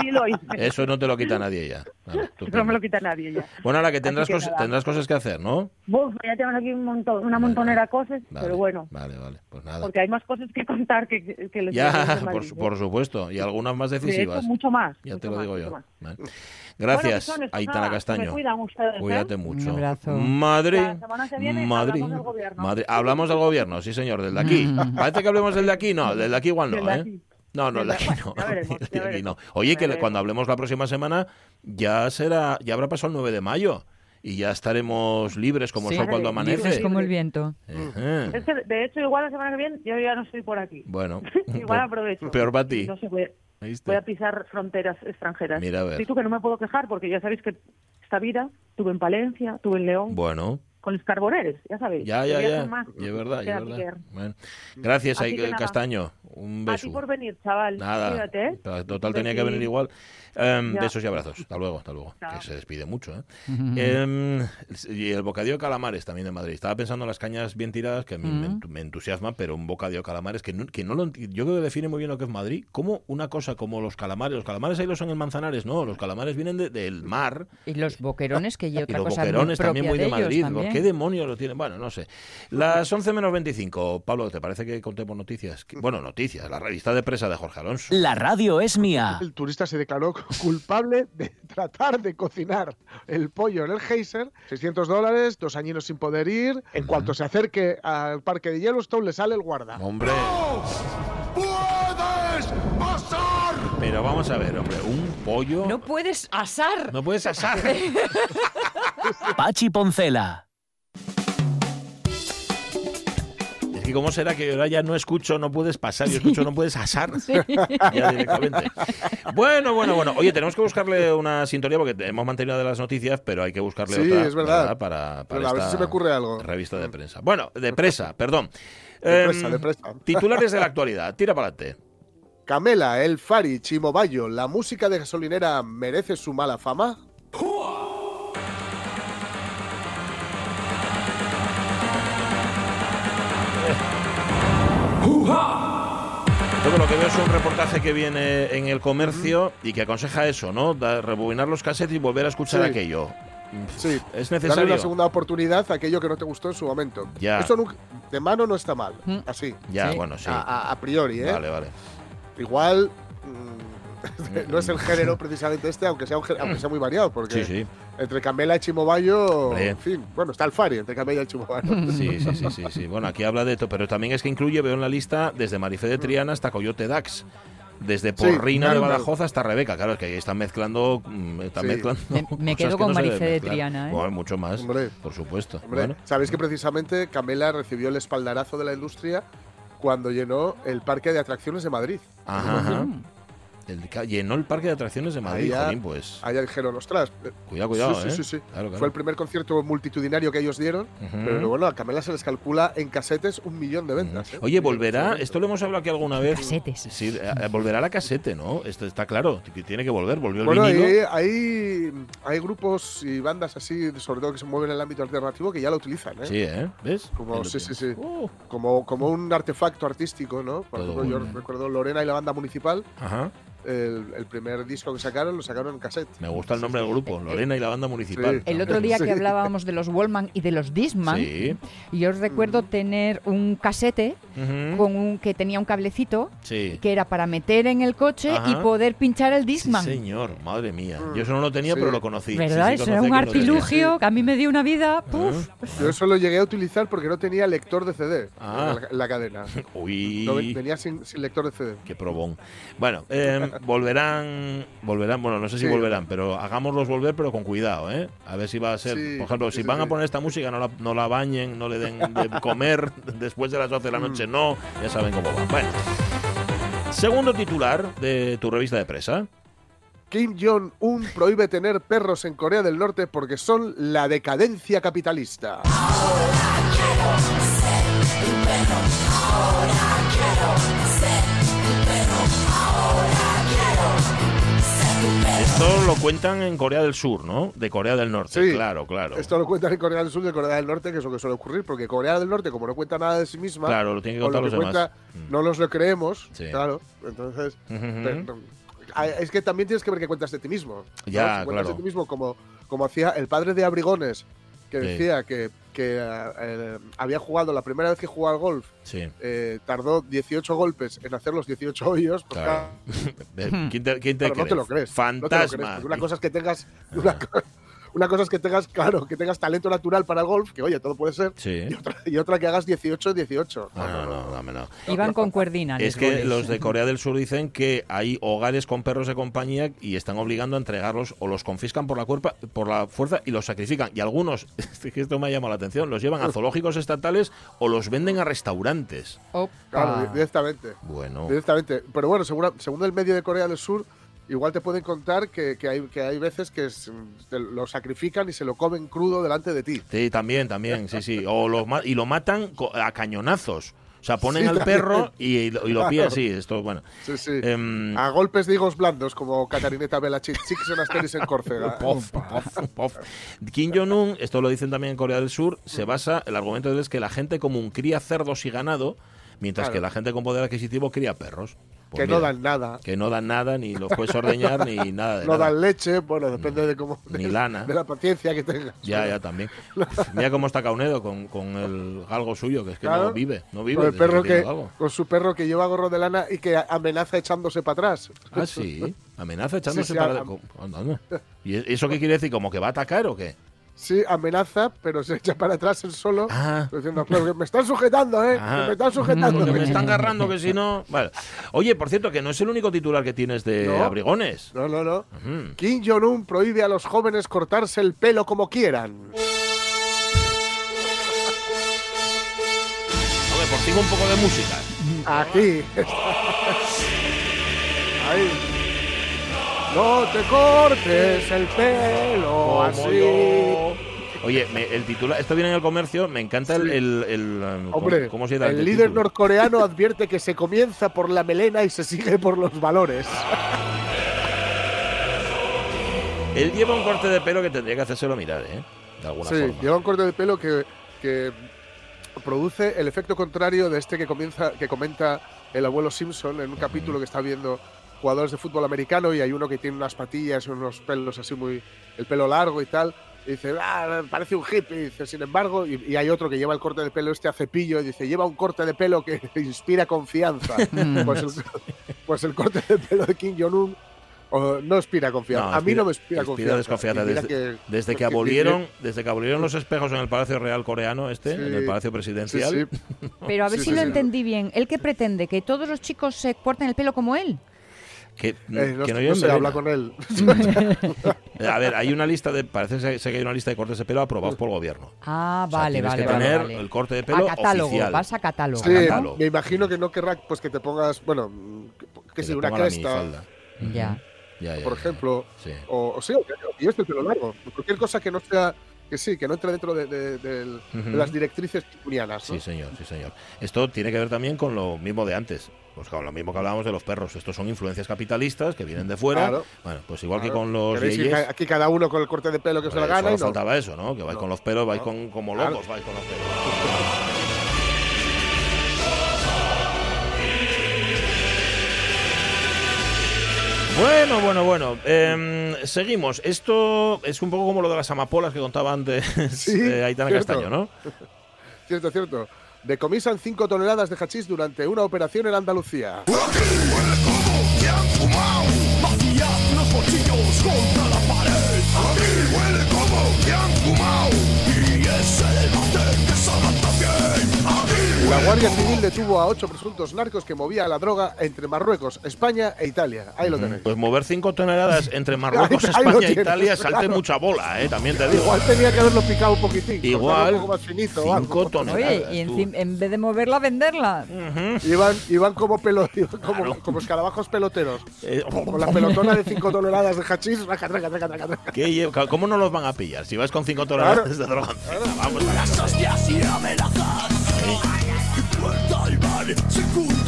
Sí lo hice. Eso no te lo quita nadie ya. no me lo quita nadie ya. Bueno, ahora que tendrás, tendrás cosas que hacer, ¿no? Buf, ya tenemos aquí un montón, una montonera de cosas, pero bueno. Vale, vale, pues nada. Porque hay más cosas que contar que, que les Ya, por, supuesto, y algunas más decisivas. mucho más. Ya te lo digo yo. Gracias, bueno, Aitana Castaño. ustedes, ¿eh? Cuídate mucho. Un abrazo. Madrid, Madrid, hablamos del gobierno. Madrid. Hablamos del gobierno, sí señor, del de aquí. (laughs) Parece que hablemos del de aquí, no, del de aquí igual no, ¿eh? No, no, aquí (laughs) no. Oye, que cuando hablemos la próxima semana ya será, ya habrá pasado el 9 de mayo y ya estaremos libres como el sol cuando amanece. Es como el viento. Es que, de hecho, igual la semana que viene yo ya no estoy por aquí. Bueno. (laughs) igual aprovecho. Peor para ti. No sé, voy, a pisar fronteras extranjeras. Mira a ver. tú que no me puedo quejar porque ya sabéis que esta vida tuve en Palencia, tuve en León. Bueno con los carboneros, ya sabéis. Ya, ya, ya. es verdad, es verdad. Bueno. Gracias, Castaño. Un beso. A por venir, chaval. Nada. ¿eh? Total, tenía que venir igual. Em, besos y abrazos. Hasta luego, hasta luego. Que se despide mucho, ¿eh? Em, y el bocadillo de calamares también de Madrid. Estaba pensando en las cañas bien tiradas, que a mí me, entusiasma, pero un bocadillo de calamares que no, que no lo Yo creo que define muy bien lo que es Madrid. Como una cosa como los calamares. Los calamares ahí los son en Manzanares, no. Los calamares vienen del mar. Y los boquerones, que yo otra y los cosa boquerones también muy de, Madrid. ¿Qué demonios lo tienen? Bueno, no sé. Las 11 menos 25. Pablo, ¿te parece que contemos noticias? Bueno, noticias. La revista de presa de Jorge Alonso. La radio es mía. El turista se declaró (laughs) culpable de tratar de cocinar el pollo en el geyser. 600 dólares, dos añinos sin poder ir. En cuanto se acerque al parque de Yellowstone, le sale el guarda. ¡Hombre! ¡Puedes asar! Pero vamos a ver, hombre, un pollo... No puedes asar. No puedes asar. (laughs) Pachi Poncela. ¿Y cómo será que ahora ya no escucho, no puedes pasar? Yo escucho, no puedes asar. Ya directamente. Bueno, bueno, bueno. Oye, tenemos que buscarle una sintonía porque hemos mantenido de las noticias, pero hay que buscarle sí, otra. es verdad. Para, a ver si se me ocurre algo. Revista de prensa. Bueno, de presa, (laughs) perdón. De presa, de presa. (laughs) Titulares de la actualidad. Tira para adelante. Camela, El Fari, Chimobayo, ¿la música de gasolinera merece su mala fama? Todo lo que veo es un reportaje que viene en el comercio y que aconseja eso, ¿no? rebobinar los cassettes y volver a escuchar aquello. Sí, es necesario. Darle una segunda oportunidad a aquello que no te gustó en su momento. Ya. Eso de mano no está mal, mm. así. Ya, bueno, sí. A, priori, ¿eh? Vale, vale. Igual. Mm, (laughs) no es el género precisamente este, aunque sea, aunque sea muy variado, porque entre Camela y Chimobayo, en fin, bueno, está el Fari entre Camela y Chimobayo. (laughs) Sí, sí, sí, sí, sí. Bueno, aquí habla de esto, pero también es que incluye, veo en la lista, desde Marifé de Triana hasta Coyote Dax desde Porrina de Badajoz hasta Rebeca. Claro, es que ahí están mezclando. Mm, están mezclando me, quedo con Marifé de Triana. ¿eh? mucho más, por supuesto. Sabéis que precisamente Camela recibió el espaldarazo de la industria cuando llenó el parque de atracciones de Madrid. Ajá llenó el parque de atracciones de Madrid, ahí pues. Allá dijeron, ostras. Eh, cuidado, cuidado, sí, sí, sí, Fue el primer concierto multitudinario que ellos dieron, pero bueno, a Camela se les calcula en casetes un millón de ventas. ¿eh? Oye, volverá, esto lo hemos hablado aquí alguna vez. Casetes. Sí, eh, volverá la casete, ¿no? Esto está claro, tiene que volver, volvió el bueno, vinilo. Hay, hay, grupos y bandas así, sobre todo que se mueven en el ámbito alternativo, que ya lo utilizan, ¿eh? Sí, ¿eh? ¿Ves? Como, sí, sí, sí. Uh. Como, como un artefacto artístico, ¿no? Por ejemplo, yo recuerdo Lorena y la banda municipal. Ajá el, primer disco que sacaron lo sacaron en cassette. Me gusta el nombre del grupo, Lorena y la banda municipal. El otro día que hablábamos de los Wallman y de los Disman, yo os recuerdo mm. tener un casete con un que tenía un cablecito que era para meter en el coche y poder pinchar el Disman. señor, madre mía. Yo eso no lo tenía, pero lo conocí. ¿Verdad? eso era un artilugio que a mí me dio una vida. Yo eso lo llegué a utilizar porque no tenía lector de CD ah. en, la, cadena. (laughs) Uy. venía sin, lector de CD. Qué probón. Bueno, eh, (laughs) volverán, volverán, bueno, no sé si volverán, pero hagámoslos volver, pero con cuidado, ¿eh? A ver si va a ser, por ejemplo, si van a poner esta música, no la, no la bañen, no le den de (laughs) comer después de las 12 de la noche, mm. no, ya saben cómo va. Bueno, segundo titular de tu revista de presa. Kim Jong-un prohíbe tener perros en Corea del Norte porque son la decadencia capitalista. Esto lo cuentan en Corea del Sur, ¿no? De Corea del Norte, sí, claro, claro. Esto lo cuentan en Corea del Sur de Corea del Norte, que es lo que suele ocurrir, porque Corea del Norte, como no cuenta nada de sí misma, claro, lo tiene que contar los demás. Mm. no los lo creemos, claro. Entonces, es que también tienes que ver qué cuentas de ti mismo. Ya, si cuentas de ti mismo como, como hacía el padre de Abrigones, que decía que, que eh, había jugado, la primera vez que jugó al golf, eh, tardó 18 golpes en hacer los 18 hoyos. Pues (laughs) ¿Quién te, no te lo crees. Fantasma. una cosa es que tengas. Una, una cosa es que tengas, (laughs) claro, que tengas talento natural para el golf, que oye, todo puede ser. Y, otra, que hagas 18-18. No, no, no, dame no. Iban con cuerdina. Es que los de Corea del Sur dicen que hay hogares con perros de compañía y están obligando a entregarlos o los confiscan por la, cuerpa, por la fuerza y los sacrifican. Y algunos, (laughs) esto me ha llamado la atención, los llevan a zoológicos estatales o los venden a restaurantes. Claro, directamente. Bueno. Directamente. Pero bueno, según, según el medio de Corea del Sur, igual te pueden contar que, hay, que hay veces que lo sacrifican y se lo comen crudo delante de ti. Sí, también, también, sí, sí. O lo, y lo matan a cañonazos. O sea, ponen al perro y, lo pillan, sí, esto, bueno. Sí, sí. Em, a golpes de higos blandos, como Catarineta Belachit, Chicks en Asteris en Córcega. (laughs) Pof, pof, pof. Kim Jong-un, esto lo dicen también en Corea del Sur, se basa, el argumento es que la gente común cría cerdos y ganado, mientras que la gente con poder adquisitivo cría perros. Pues que no dan nada. Que no dan nada, ni los puedes ordeñar, ni (laughs) nada. no dan leche, bueno, depende de cómo. Ni lana. De la paciencia que tengas. Ya, ya, también. mira cómo está Caunedo con, con el galgo suyo, que es que no vive. No vive. Con, el perro que, con su perro que lleva gorro de lana y que amenaza echándose para atrás. Ah, sí. Amenaza echándose para atrás. ¿Y eso qué quiere decir? ¿Como que va a atacar o qué? Sí, amenaza, pero se echa para atrás el solo, ah. diciendo, me están sujetando, ¿eh? Me están sujetando. me están agarrando, que si no... Vale. Oye, por cierto, que no es el único titular que tienes de abrigones. No, no, no. Kim Jong-un prohíbe a los jóvenes cortarse el pelo como quieran. Hombre, por fin un poco de música. Aquí. (laughs) Ahí. No te cortes el pelo así. Oye, el titular, esto viene en el comercio, me encanta el, el, um, Hombre, ¿cómo, se llama el, líder norcoreano advierte que se comienza por la melena y se sigue por los valores. Él lleva un corte de pelo que tendría que hacérselo mirar, ¿eh? De alguna sí, lleva un corte de pelo que, que produce el efecto contrario de este que comienza, que comenta el abuelo Simpson en un capítulo que está viendo jugadores de fútbol americano y hay uno que tiene unas patillas y unos pelos así muy. el pelo largo y tal. Y dice, ah, parece un hippie. Y dice, sin embargo, y, hay otro que lleva el corte de pelo este a cepillo y dice, lleva un corte de pelo que (laughs) inspira confianza. (laughs) pues, el, pues el corte de pelo de Kim Jong-un no inspira confianza. a mí no me inspira, confianza. desconfianza. Desde, que, (laughs) abolieron, desde que abolieron los espejos en el Palacio Real coreano, este, en el Palacio Presidencial. Pero a ver si lo entendí bien. ¿Él que pretende? ¿Que todos los chicos se corten el pelo como él? Que, eh, no, que se habla con él. (laughs) a ver, hay una lista de. Parece que hay una lista de cortes de pelo aprobados por el gobierno. Ah, vale, o sea, tienes que tener el corte de pelo a catálogo, oficial. Vas a catálogo. Sí, me imagino que no querrá pues que te pongas. Bueno, que, si una cresta. Ya. Ya, ya. Por ejemplo. Sí. O, o sí, y este pelo largo. Cualquier cosa que no sea que sí, que no entre dentro de, las directrices turianas. Sí, señor, sí, señor. Esto tiene que ver también con lo mismo de antes. Pues con lo mismo que hablábamos de los perros. Estos son influencias capitalistas que vienen de fuera. Bueno, pues igual que con los leyes. Aquí cada uno con el corte de pelo que se le gana. Y faltaba eso, ¿no? Que vais con los pelos, vais con, como locos, vais con los pelos. Bueno, bueno, bueno. Em, seguimos. Esto es un poco como lo de las amapolas que contaba antes sí, Aitana Castaño, ¿no? (laughs) cierto, cierto. Decomisan 5 toneladas de hachís durante una operación en Andalucía. La Guardia Civil detuvo a ocho presuntos narcos que movía la droga entre Marruecos, España e Italia. Ahí lo tenéis. Pues mover cinco toneladas entre (laughs) Marruecos, España e Italia salte mucha bola, ¿eh? También te digo. Igual tenía que haberlo picado un poquitín. Igual. Un poco más finito, cinco toneladas. Oye, y en, vez de moverla, venderla. iban, como, pelo, (laughs) como, como escarabajos peloteros. Eh, con la pelotona de cinco toneladas de hachís. ¿Cómo no los van a pillar? Si vas con cinco toneladas de droga. Vamos las hostias y amenazas.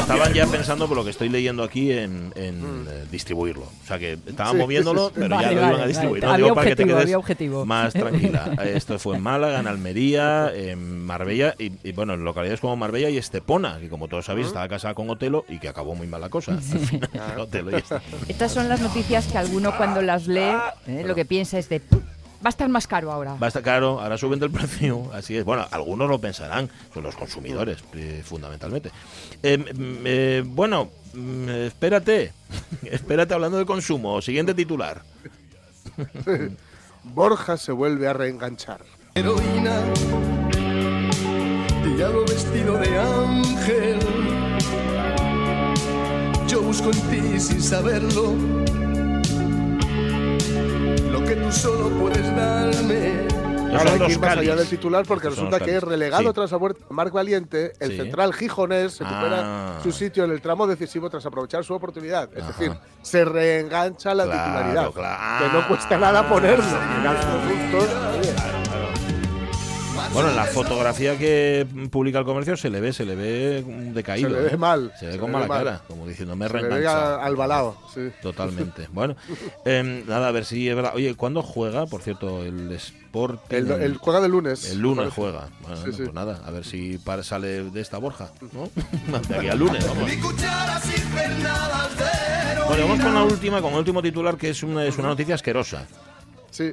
estaban ya pensando por lo que estoy leyendo aquí en, mm. eh, distribuirlo. O sea que estaban moviéndolo, (laughs) pero ya lo iban a distribuir. No digo para que te quedes objetivo. más tranquila. (laughs) Esto fue en Málaga, en Almería, en Marbella y, bueno, en localidades como Marbella y Estepona, que como todos sabéis estaba casada con Otelo y que acabó muy mal la cosa. (laughs) Estas son las noticias que alguno cuando las lee eh, lo que piensa es de Va a estar más caro ahora. Va a estar caro, ahora suben el precio, así es. Bueno, algunos lo pensarán, son los consumidores, eh, fundamentalmente. Em, eh, bueno, mm, espérate, (laughs) espérate hablando de consumo. Siguiente titular. (laughs) Borja se vuelve a reenganchar. Heroína, diablo vestido de ángel. Yo busco en ti sin saberlo que tú solo puedes darme. Ahora hay que ir más allá del titular porque resulta que es relegado tras la muerte Marc Valiente, el central gijonés recupera ah. su sitio en el tramo decisivo tras aprovechar su oportunidad. Es decir, se reengancha la titularidad. Que no cuesta nada ponerlo. Bueno, en la fotografía que publica el comercio se le ve, se le ve decaído. Se le ve mal. Se, ve con mala cara, como diciendo, me he al balado, sí. Totalmente. (laughs) Bueno, em, nada, a ver si es verdad. Oye, ¿cuándo juega, por cierto, el Sport? El, juega de lunes. El lunes juega. Bueno, pues nada, a ver si sale de esta Borja, ¿no? (laughs) de aquí al lunes, vamos. Bueno, vamos con la última, con el último titular, que es una, es una noticia asquerosa. Sí.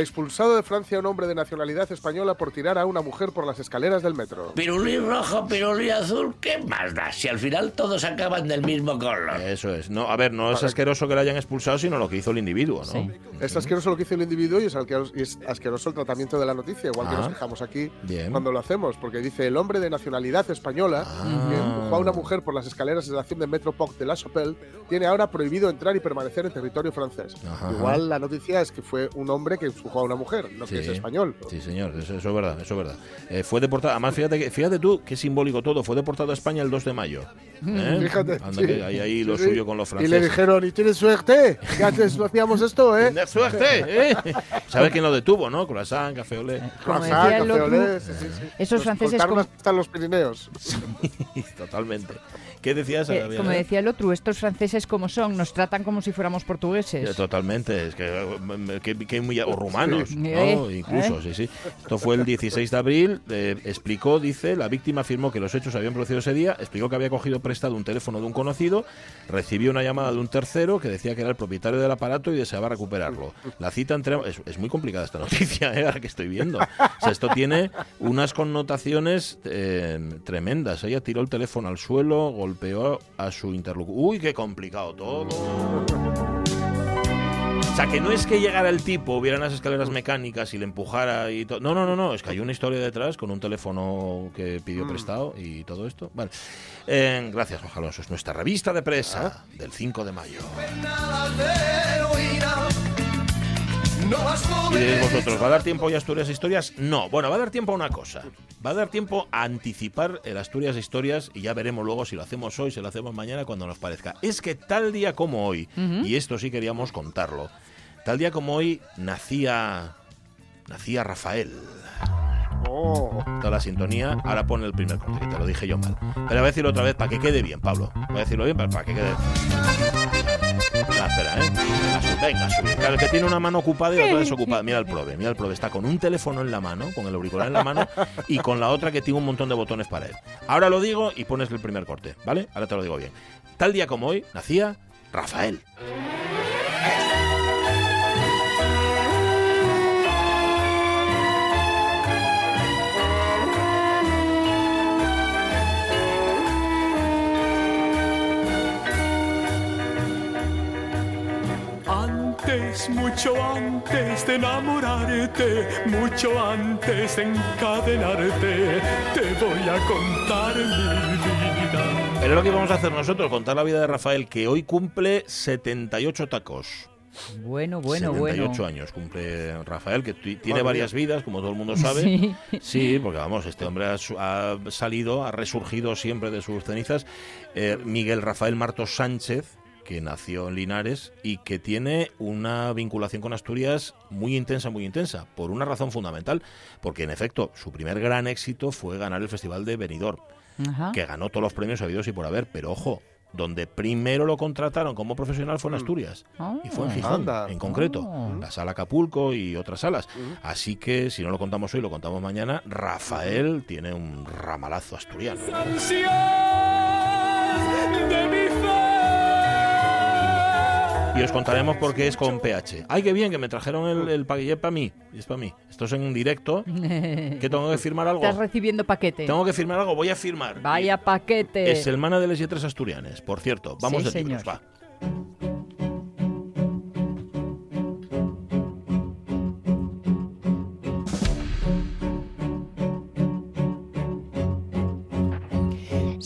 Expulsado de Francia un hombre de nacionalidad española por tirar a una mujer por las escaleras del metro. Pirulí rojo, pirulí azul, ¿qué más da? Si al final todos acaban del mismo color. Eso es. No, a ver, no es asqueroso que le hayan expulsado, sino lo que hizo el individuo, ¿no? Es asqueroso lo que hizo el individuo y es, asqueroso el tratamiento de la noticia, igual que nos quejamos ah, aquí cuando lo hacemos, porque dice el hombre de nacionalidad española que ah. empujó a una mujer por las escaleras de la estación de Metro Poc de La Chapelle tiene ahora prohibido entrar y permanecer en territorio francés. Igual la noticia es que fue un hombre que empujó a una mujer, no que es español. Sí, señor, eso, es verdad, eso es verdad. Eh, fue deportado, además fíjate, fíjate tú qué simbólico todo, fue deportado a España el 2 de mayo. ¿eh? Fíjate. que hay ahí lo suyo con los franceses. Y le dijeron, ¿y tienes suerte? Que antes hacíamos esto, ¿eh? ¿Tienes suerte? ¿eh? ¿Sabes quién lo detuvo, no? Croissant, café olé. Croissant, café olé, sí, sí, Esos franceses... Como... hasta los Pirineos. totalmente. ¿Qué decías? Eh, como decía el otro, estos franceses como son, nos tratan como si fuéramos portugueses. totalmente, es que, que, muy, o rumanos, ¿no? Eh, incluso, ¿Eh? sí, sí. Esto fue el 16 de abril, explicó, dice, la víctima afirmó que los hechos habían producido ese día, explicó que había cogido prestado un teléfono de un conocido, recibió una llamada de un tercero que decía que era el propietario del aparato y deseaba recuperarlo. La cita entre... Es, muy complicada esta noticia, (laughs) ¿eh? ahora que estoy viendo. O sea, esto tiene unas connotaciones tremendas. Ella tiró el teléfono al suelo, golpeó a su interlocutor. Uy, qué complicado todo. O sea, que no es que llegara el tipo, hubiera las escaleras mecánicas y le empujara y todo. No, no, no, no. Es que hay una historia detrás con un teléfono que pidió mm. prestado y todo esto. Vale. Eh, gracias, Juan Alonso. Es nuestra revista de presa ah. del 5 de mayo. Y diréis vosotros, ¿va a dar tiempo a Asturias Historias? No. Bueno, va a dar tiempo a una cosa. Va a dar tiempo a anticipar el Asturias Historias y ya veremos luego si lo hacemos hoy, si lo hacemos mañana, cuando nos parezca. Es que tal día como hoy, y esto sí queríamos contarlo, tal día como hoy nacía, nacía Rafael. Oh. Toda la sintonía, ahora pone el primer corte, que te lo dije yo mal. Pero voy a decirlo otra vez para que quede bien, Pablo. Voy a decirlo bien para que quede espera, ¿eh? Venga, sube. Claro, el que tiene una mano ocupada y la otra desocupada. Mira el prove, mira el prove. Está con un teléfono en la mano, con el auricular en la mano y con la otra que tiene un montón de botones para él. Ahora lo digo y pones el primer corte, ¿vale? Ahora te lo digo bien. Tal día como hoy nacía Rafael. Mucho antes de enamorarte, mucho antes de encadenarte, te voy a contar mi vida. Pero lo que vamos a hacer nosotros, contar la vida de Rafael, que hoy cumple 78 tacos. Bueno, bueno, 78 años cumple Rafael, que tiene varias vidas, como todo el mundo sabe. Sí, porque vamos, este hombre ha, salido, ha resurgido siempre de sus cenizas. Eh, Miguel Rafael Martos Sánchez, que nació en Linares y que tiene una vinculación con Asturias muy intensa, muy intensa, por una razón fundamental, porque en efecto su primer gran éxito fue ganar el Festival de Benidorm, que ganó todos los premios habidos y por haber, pero ojo, donde primero lo contrataron como profesional fue en mm. Asturias y fue en ah. Gijón en concreto, oh. la sala Acapulco y otras salas. Mm. Así que si no lo contamos hoy, lo contamos mañana. Rafael tiene un ramalazo asturiano. Y os contaremos por qué es con PH. Ay, qué bien, que me trajeron el, el paquete para mí. Es para mí. Esto es en directo. (laughs) ¿Que tengo que firmar algo? Estás recibiendo paquete. Tengo que firmar algo, voy a firmar. Vaya paquete. Es el mana de las letras asturianes, por cierto. Vamos de señor. va.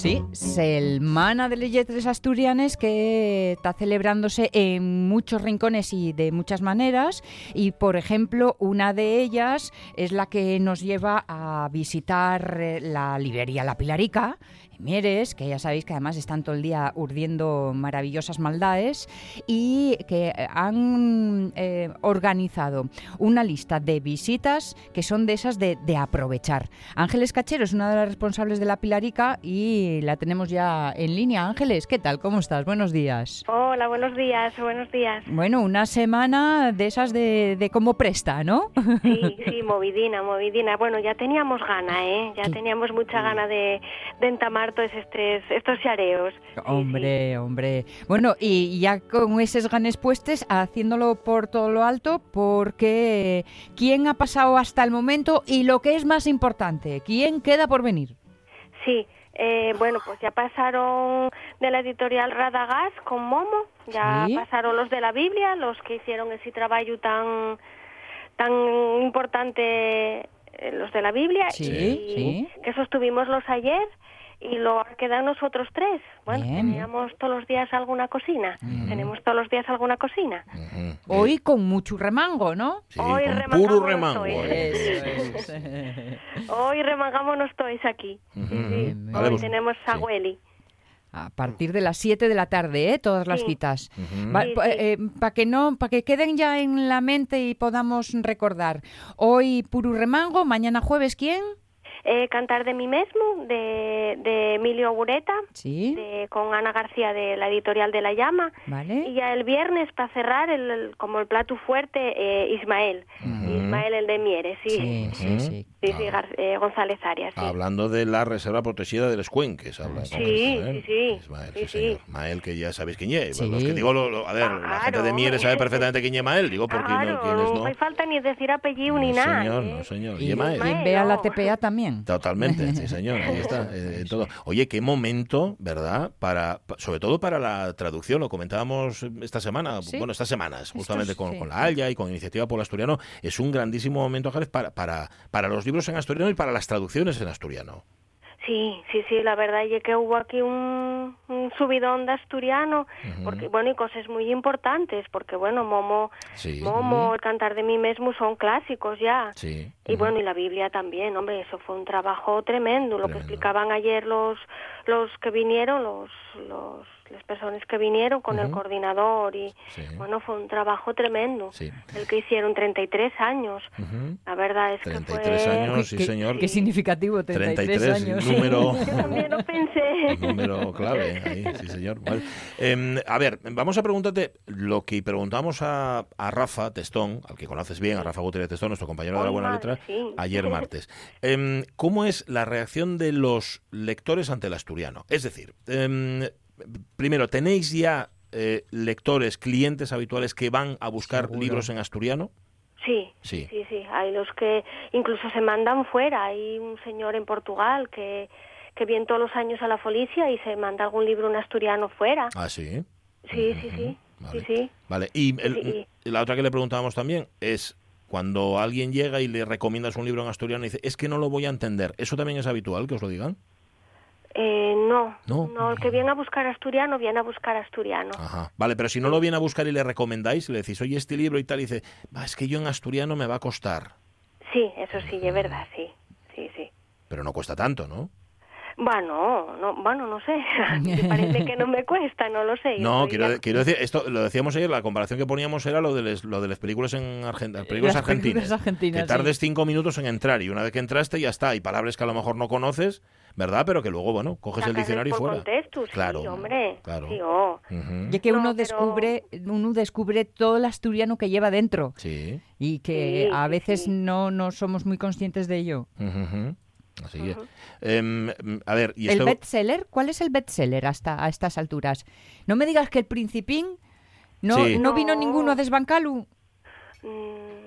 Sí, Selmana de Leyetres Asturianes que está celebrándose en muchos rincones y de muchas maneras. Y por ejemplo una de ellas es la que nos lleva a visitar eh, la librería La Pilarica Mieres, que ya sabéis que además están todo el día urdiendo maravillosas maldades y que han eh, organizado una lista de visitas que son de esas de, aprovechar. Ángeles Cachero es una de las responsables de la Pilarica y la tenemos ya en línea. Ángeles, ¿qué tal? ¿Cómo estás? Buenos días. Hola, buenos días, buenos días. Bueno, una semana de esas de, de cómo presta, ¿no? Sí, sí, movidina, movidina. Bueno, ya teníamos gana, ¿eh? Ya teníamos mucha gana de, de entamar todos estos, estos xareos. Hombre, hombre. Bueno, y ya con esos ganes puestos, haciéndolo por todo lo alto, porque ¿quién ha pasado hasta el momento? Y lo que es más importante, ¿quién queda por venir? Sí, eh, bueno, pues ya pasaron de la editorial Radagás con Momo, ya pasaron los de la Biblia, los que hicieron ese trabajo tan tan importante eh, los de la Biblia y que sostuvimos los ayer y lo quedan nosotros tres. Bueno, teníamos todos los días alguna cocina. Tenemos todos los días alguna cocina. Hoy con mucho remango, ¿no? Hoy con puro remango. (laughs) Hoy remangámonos todos aquí. Hoy pues, tenemos Sagüeli. A partir de las 7 de la tarde, ¿eh? Todas las citas. Eh, Para que no, para que queden ya en la mente y podamos recordar. Hoy Puru Remango, mañana jueves, ¿quién? Eh, Cantar de mí mismo, de, de Emilio Bureta, ¿Sí? con Ana García de la editorial de La Llama. Vale. Y ya el viernes, para cerrar, el, como el plato fuerte, eh, Ismael. Ismael, el de Mieres, sí. Sí, sí, Sí, sí, eh, González Arias. Hablando de la reserva protegida del Escuenques. Habla sí, sí, sí. Ismael, sí, sí, Mael, que ya sabéis quién es. Los que digo, a ver, la gente de Mieres sabe perfectamente quién es Mael. Digo, porque claro, no, ¿quiénes no? No hay falta ni decir apellido ni nada. señor, ¿eh? no, señor. Y, y vea la TPA también. Totalmente, (laughs) sí, señor. Ahí está. Eh, todo. Oye, qué momento, ¿verdad? Para, sobre todo para la traducción. Lo comentábamos esta semana, bueno, estas semanas, justamente con, con, la Haya y con Iniciativa por el Asturiano. Es un grandísimo momento, Járez, para, para, para los libros en asturiano y para las traducciones en asturiano. Sí, sí, sí, la verdad es que hubo aquí un, subidón de asturiano, porque bueno, y cosas muy importantes, porque bueno, Momo, Momo, el cantar de mí mismo son clásicos ya. Sí. Y bueno, y la Biblia también, hombre, eso fue un trabajo tremendo, lo que explicaban ayer los los que vinieron, los los las personas que vinieron con el coordinador y bueno, fue un trabajo tremendo. El que hicieron 33 años. La verdad es que fue... años, sí, señor. Qué significativo, 33, años. número... (laughs) Yo también lo pensé. número clave, ahí, sí, señor. Em, a ver, vamos a preguntarte lo que preguntamos a, a, Rafa Testón, al que conoces bien, a Rafa Gutiérrez Testón, nuestro compañero de la Buena Letra, ayer (laughs) martes. Em, ¿Cómo es la reacción de los lectores ante el asturiano? Es decir, em, primero, ¿tenéis ya eh, lectores, clientes habituales que van a buscar libros en asturiano? Sí, sí, sí, sí. Hay los que incluso se mandan fuera. Hay un señor en Portugal que, que viene todos los años a la Folicia y se manda algún libro en asturiano fuera. Ah, sí. Sí, sí, sí. Vale. sí, sí. Vale. Y, la otra que le preguntábamos también es cuando alguien llega y le recomiendas un libro en asturiano y dice, es que no lo voy a entender. ¿Eso también es habitual que os lo digan? Eh, no, no, el que viene a buscar asturiano viene a buscar asturiano. Ajá. Vale, pero si no lo viene a buscar y le recomendáis, le decís, oye, este libro y tal, y dice, es que yo en asturiano me va a costar. Sí, eso sí, es verdad, sí, sí, sí. Pero no cuesta tanto, ¿no? Bueno, no, bueno, no sé. (laughs) Me parece que no me cuesta, no lo sé. No, quiero, decir, esto lo decíamos ayer, la comparación que poníamos era lo de, les, lo de las películas en Argentina, películas argentinas. que tardes cinco minutos en entrar y una vez que entraste ya está. Y palabras que a lo mejor no conoces, ¿verdad? Pero que luego, bueno, coges el diccionario y fuera. Contexto, claro, sí, hombre. Claro. Sí, oh. Y que uno descubre, uno descubre todo el asturiano que lleva dentro. Sí. Y que a veces no, no somos muy conscientes de ello. Así em, a ver, ¿y ¿El bestseller? ¿Cuál es el bestseller hasta a estas alturas? No me digas que el Principín no, no vino ninguno a desbancarlo. Mm,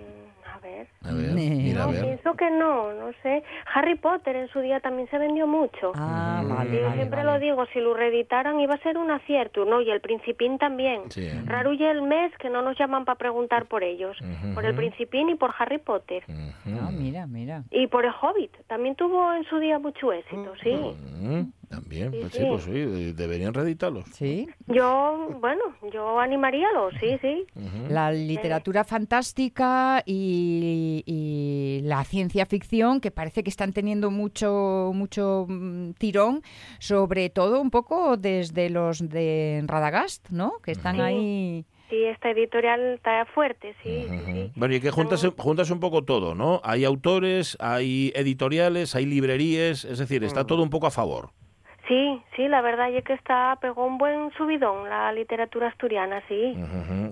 a ver. A ver, mira, no, a ver. pienso que no, no sé. Harry Potter en su día también se vendió mucho. Ah, vale, Yo vale, siempre vale. lo digo, si lo reeditaran iba a ser un acierto, ¿no? Y el Principín también. Sí. Rarulle el mes que no nos llaman para preguntar por ellos. Por el Principín y por Harry Potter. Ah, mira, mira. Y por el Hobbit. También tuvo en su día mucho éxito, sí. Mm, también, Sí, pues sí, sí. pues sí, deberían reeditarlos. Sí. Yo, bueno, yo animaría los, sí, sí. La literatura fantástica y, y la ciencia ficción que parece que están teniendo mucho mucho mm, tirón, sobre todo un poco desde los de Radagast, ¿no? Que están ahí. Sí, esta editorial está fuerte, sí, sí, sí. Bueno, y que juntas, juntas un poco todo, ¿no? Hay autores, hay editoriales, hay librerías, es decir, está todo un poco a favor. Sí, sí, la verdad es que está pegó un buen subidón la literatura asturiana, sí.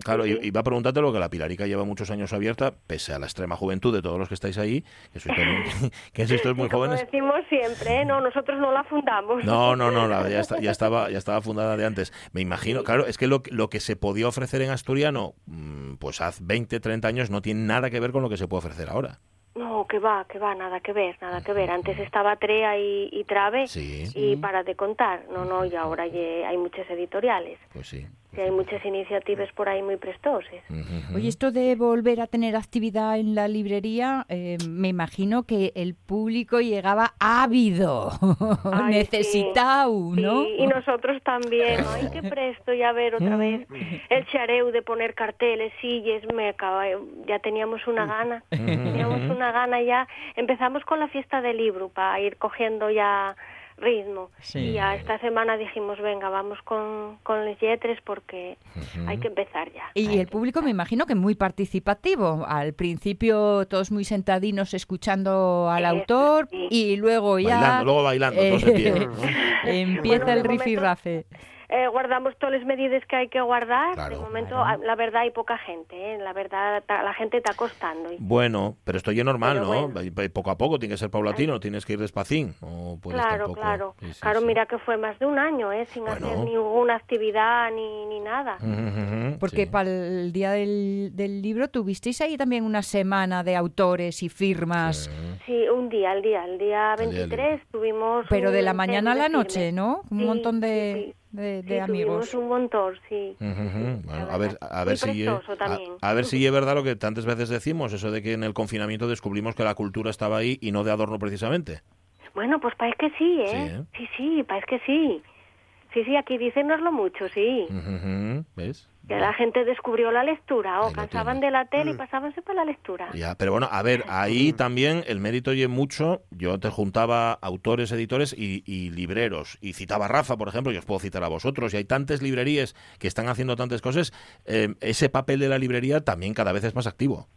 Claro, y iba a preguntarte lo que la Pilarica lleva muchos años abierta, pese a la extrema juventud de todos los que estáis ahí, que sois (laughs) (laughs) que sois todos muy Como jóvenes. decimos siempre, ¿eh? no, nosotros no la fundamos. No, no, no, la- ya, está- ya (laughs) estaba, ya estaba fundada de antes. Me imagino, claro, es que lo, lo que se podía ofrecer en asturiano, mm, pues hace 20, 30 años, no tiene nada que ver con lo que se puede ofrecer ahora. No, que va, que va, nada que ver, nada que ver. Antes estaba Trea y, y Trave Sí. y para de contar. No, no, y ahora hay muchas editoriales. Pues sí. Y hay muchas iniciativas por ahí muy prestosas. Oye, esto de volver a tener actividad en la librería, eh, me imagino que el público llegaba ávido, (laughs) Ay, necesitado, sí, ¿no? sí, y nosotros también. Ay, qué presto ya ver otra vez (laughs) el chareu de poner carteles, sillas, me acaba, ya teníamos una gana, teníamos una gana ya. Empezamos con la fiesta del libro para ir cogiendo ya ritmo. Sí. Y ya esta semana dijimos, venga, vamos con, con los yetres porque hay que empezar ya. Y el público me imagino que muy participativo. Al principio todos muy sentadinos escuchando al Eso autor sí. y luego ya Bailando, luego bailando, todos de pie. (laughs) empieza Bueno, el de momento- rifirrafe. Eh, guardamos todas las medidas que hay que guardar. de momento, la verdad, hay poca gente. ¿eh? La verdad, la gente está costando. Bueno, pero esto ya es normal, ¿no? Poco a poco, tiene que ser paulatino, tienes que ir despacín. claro, claro. claro, mira que fue más de un año, ¿eh? Sin hacer ninguna actividad ni, ni nada. Porque para el día del, del, libro tuvisteis ahí también una semana de autores y firmas. Sí, un día, el día, el día 23 tuvimos... Pero de la mañana a la noche, ¿no? Un montón de de, sí, amigos. un montón, sí. Bueno, a ver, a ver si a, ver si es verdad lo que tantas veces decimos, eso de que en el confinamiento descubrimos que la cultura estaba ahí y no de adorno precisamente. Bueno, pues parece que sí, ¿eh? Sí, ¿eh? sí, sí parece que sí. Sí, sí, aquí lo mucho, sí. ¿Ves? Que la gente descubrió la lectura, o cansaban de la tele y mm. pasábanse para la lectura. Ya, pero bueno, a ver, ahí también el mérito oye mucho. Yo te juntaba autores, editores y, libreros. Y citaba a Rafa, por ejemplo, y os puedo citar a vosotros. Y hay tantas librerías que están haciendo tantas cosas. Eh, ese papel de la librería también cada vez es más activo.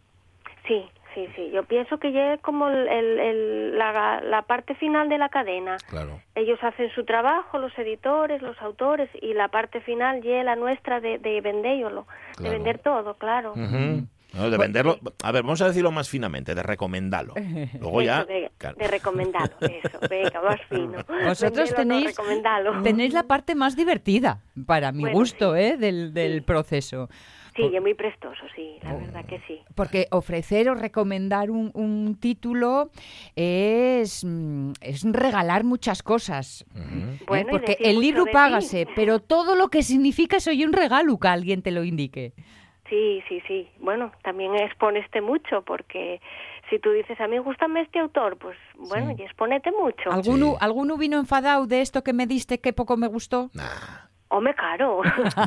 Sí, sí, sí. Yo pienso que ya es como el, la, parte final de la cadena. Claro. Ellos hacen su trabajo, los editores, los autores, y la parte final ya la nuestra de, de venderlo, de vender todo, claro. de venderlo, a ver, vamos a decirlo más finamente, de recomendarlo. (laughs) Luego ya. De, recomendarlo, eso, venga, más fino. (laughs) Vosotros tenéis, tenéis la parte más divertida, para mi gusto, ¿eh? del, del proceso. Sí, es muy prestoso, sí, la oh. verdad que sí. Porque ofrecer o recomendar un, título es, mm, es regalar muchas cosas. ¿eh? bueno, porque el libro págase, pero todo lo que significa es hoy un regalo que alguien te lo indique. Sí, sí, sí. Bueno, también exponeste mucho porque si tú dices, a mí gusta este autor, pues bueno, y exponete mucho. ¿Alguno, ¿Alguno vino enfadado de esto que me diste que poco me gustó? Hombre, caro.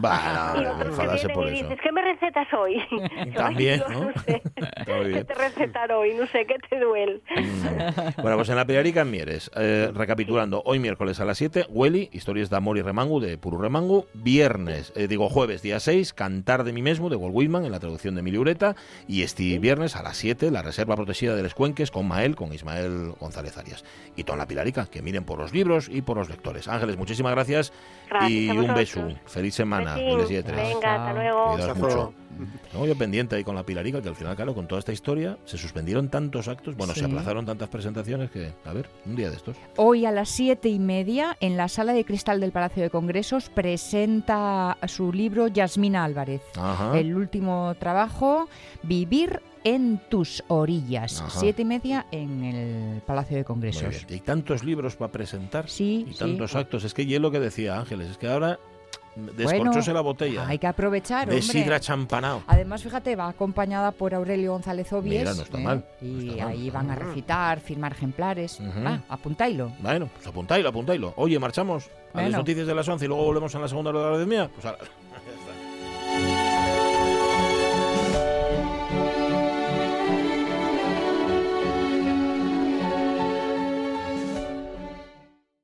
Va, (laughs) no, por eso. Dices, ¿qué me recetas hoy? (laughs) (laughs) También, ¿no? no sé. ¿Qué te recetar hoy? No sé, ¿qué te duele? Mm. Bueno, pues en la Pilarica en Mieres, eh, recapitulando, hoy miércoles a las 7, Hueli, Historias de Amor y Remangu, de Puru Remangu, viernes, eh, digo jueves, día 6, Cantar de mí mismo, de Walt Whitman, en la traducción de Emilio Ureta, y este viernes a las 7, la Reserva Protegida de los Cuenques, con Mael, con Ismael González Arias. Y toda la Pilarica, que miren por los libros y por los lectores. Ángeles, muchísimas gracias. Y un beso. Feliz semana. Venga, hasta luego. mucho. yo pendiente ahí con la Pilarica, que al final, claro, con toda esta historia, se suspendieron tantos actos, bueno, se aplazaron tantas presentaciones que, a ver, un día de estos. Hoy a las siete y media, en la sala de cristal del Palacio de Congresos, presenta su libro Yasmina Álvarez. El último trabajo, Vivir en tus orillas. Siete y media en el Palacio de Congresos. Hay tantos libros para presentar sí, y tantos actos. Es que y es lo que decía Ángeles, es que ahora descorchóse la botella. Hay que aprovechar, De sidra champanao. Además, fíjate, va acompañada por Aurelio González Obies. Mira, no está ¿eh? mal. Y ahí van a recitar, firmar ejemplares. Ah, apuntáilo. Bueno, pues apuntáilo, apuntáilo. Oye, marchamos a las noticias de las 11 y luego volvemos a la segunda hora de la mía. Pues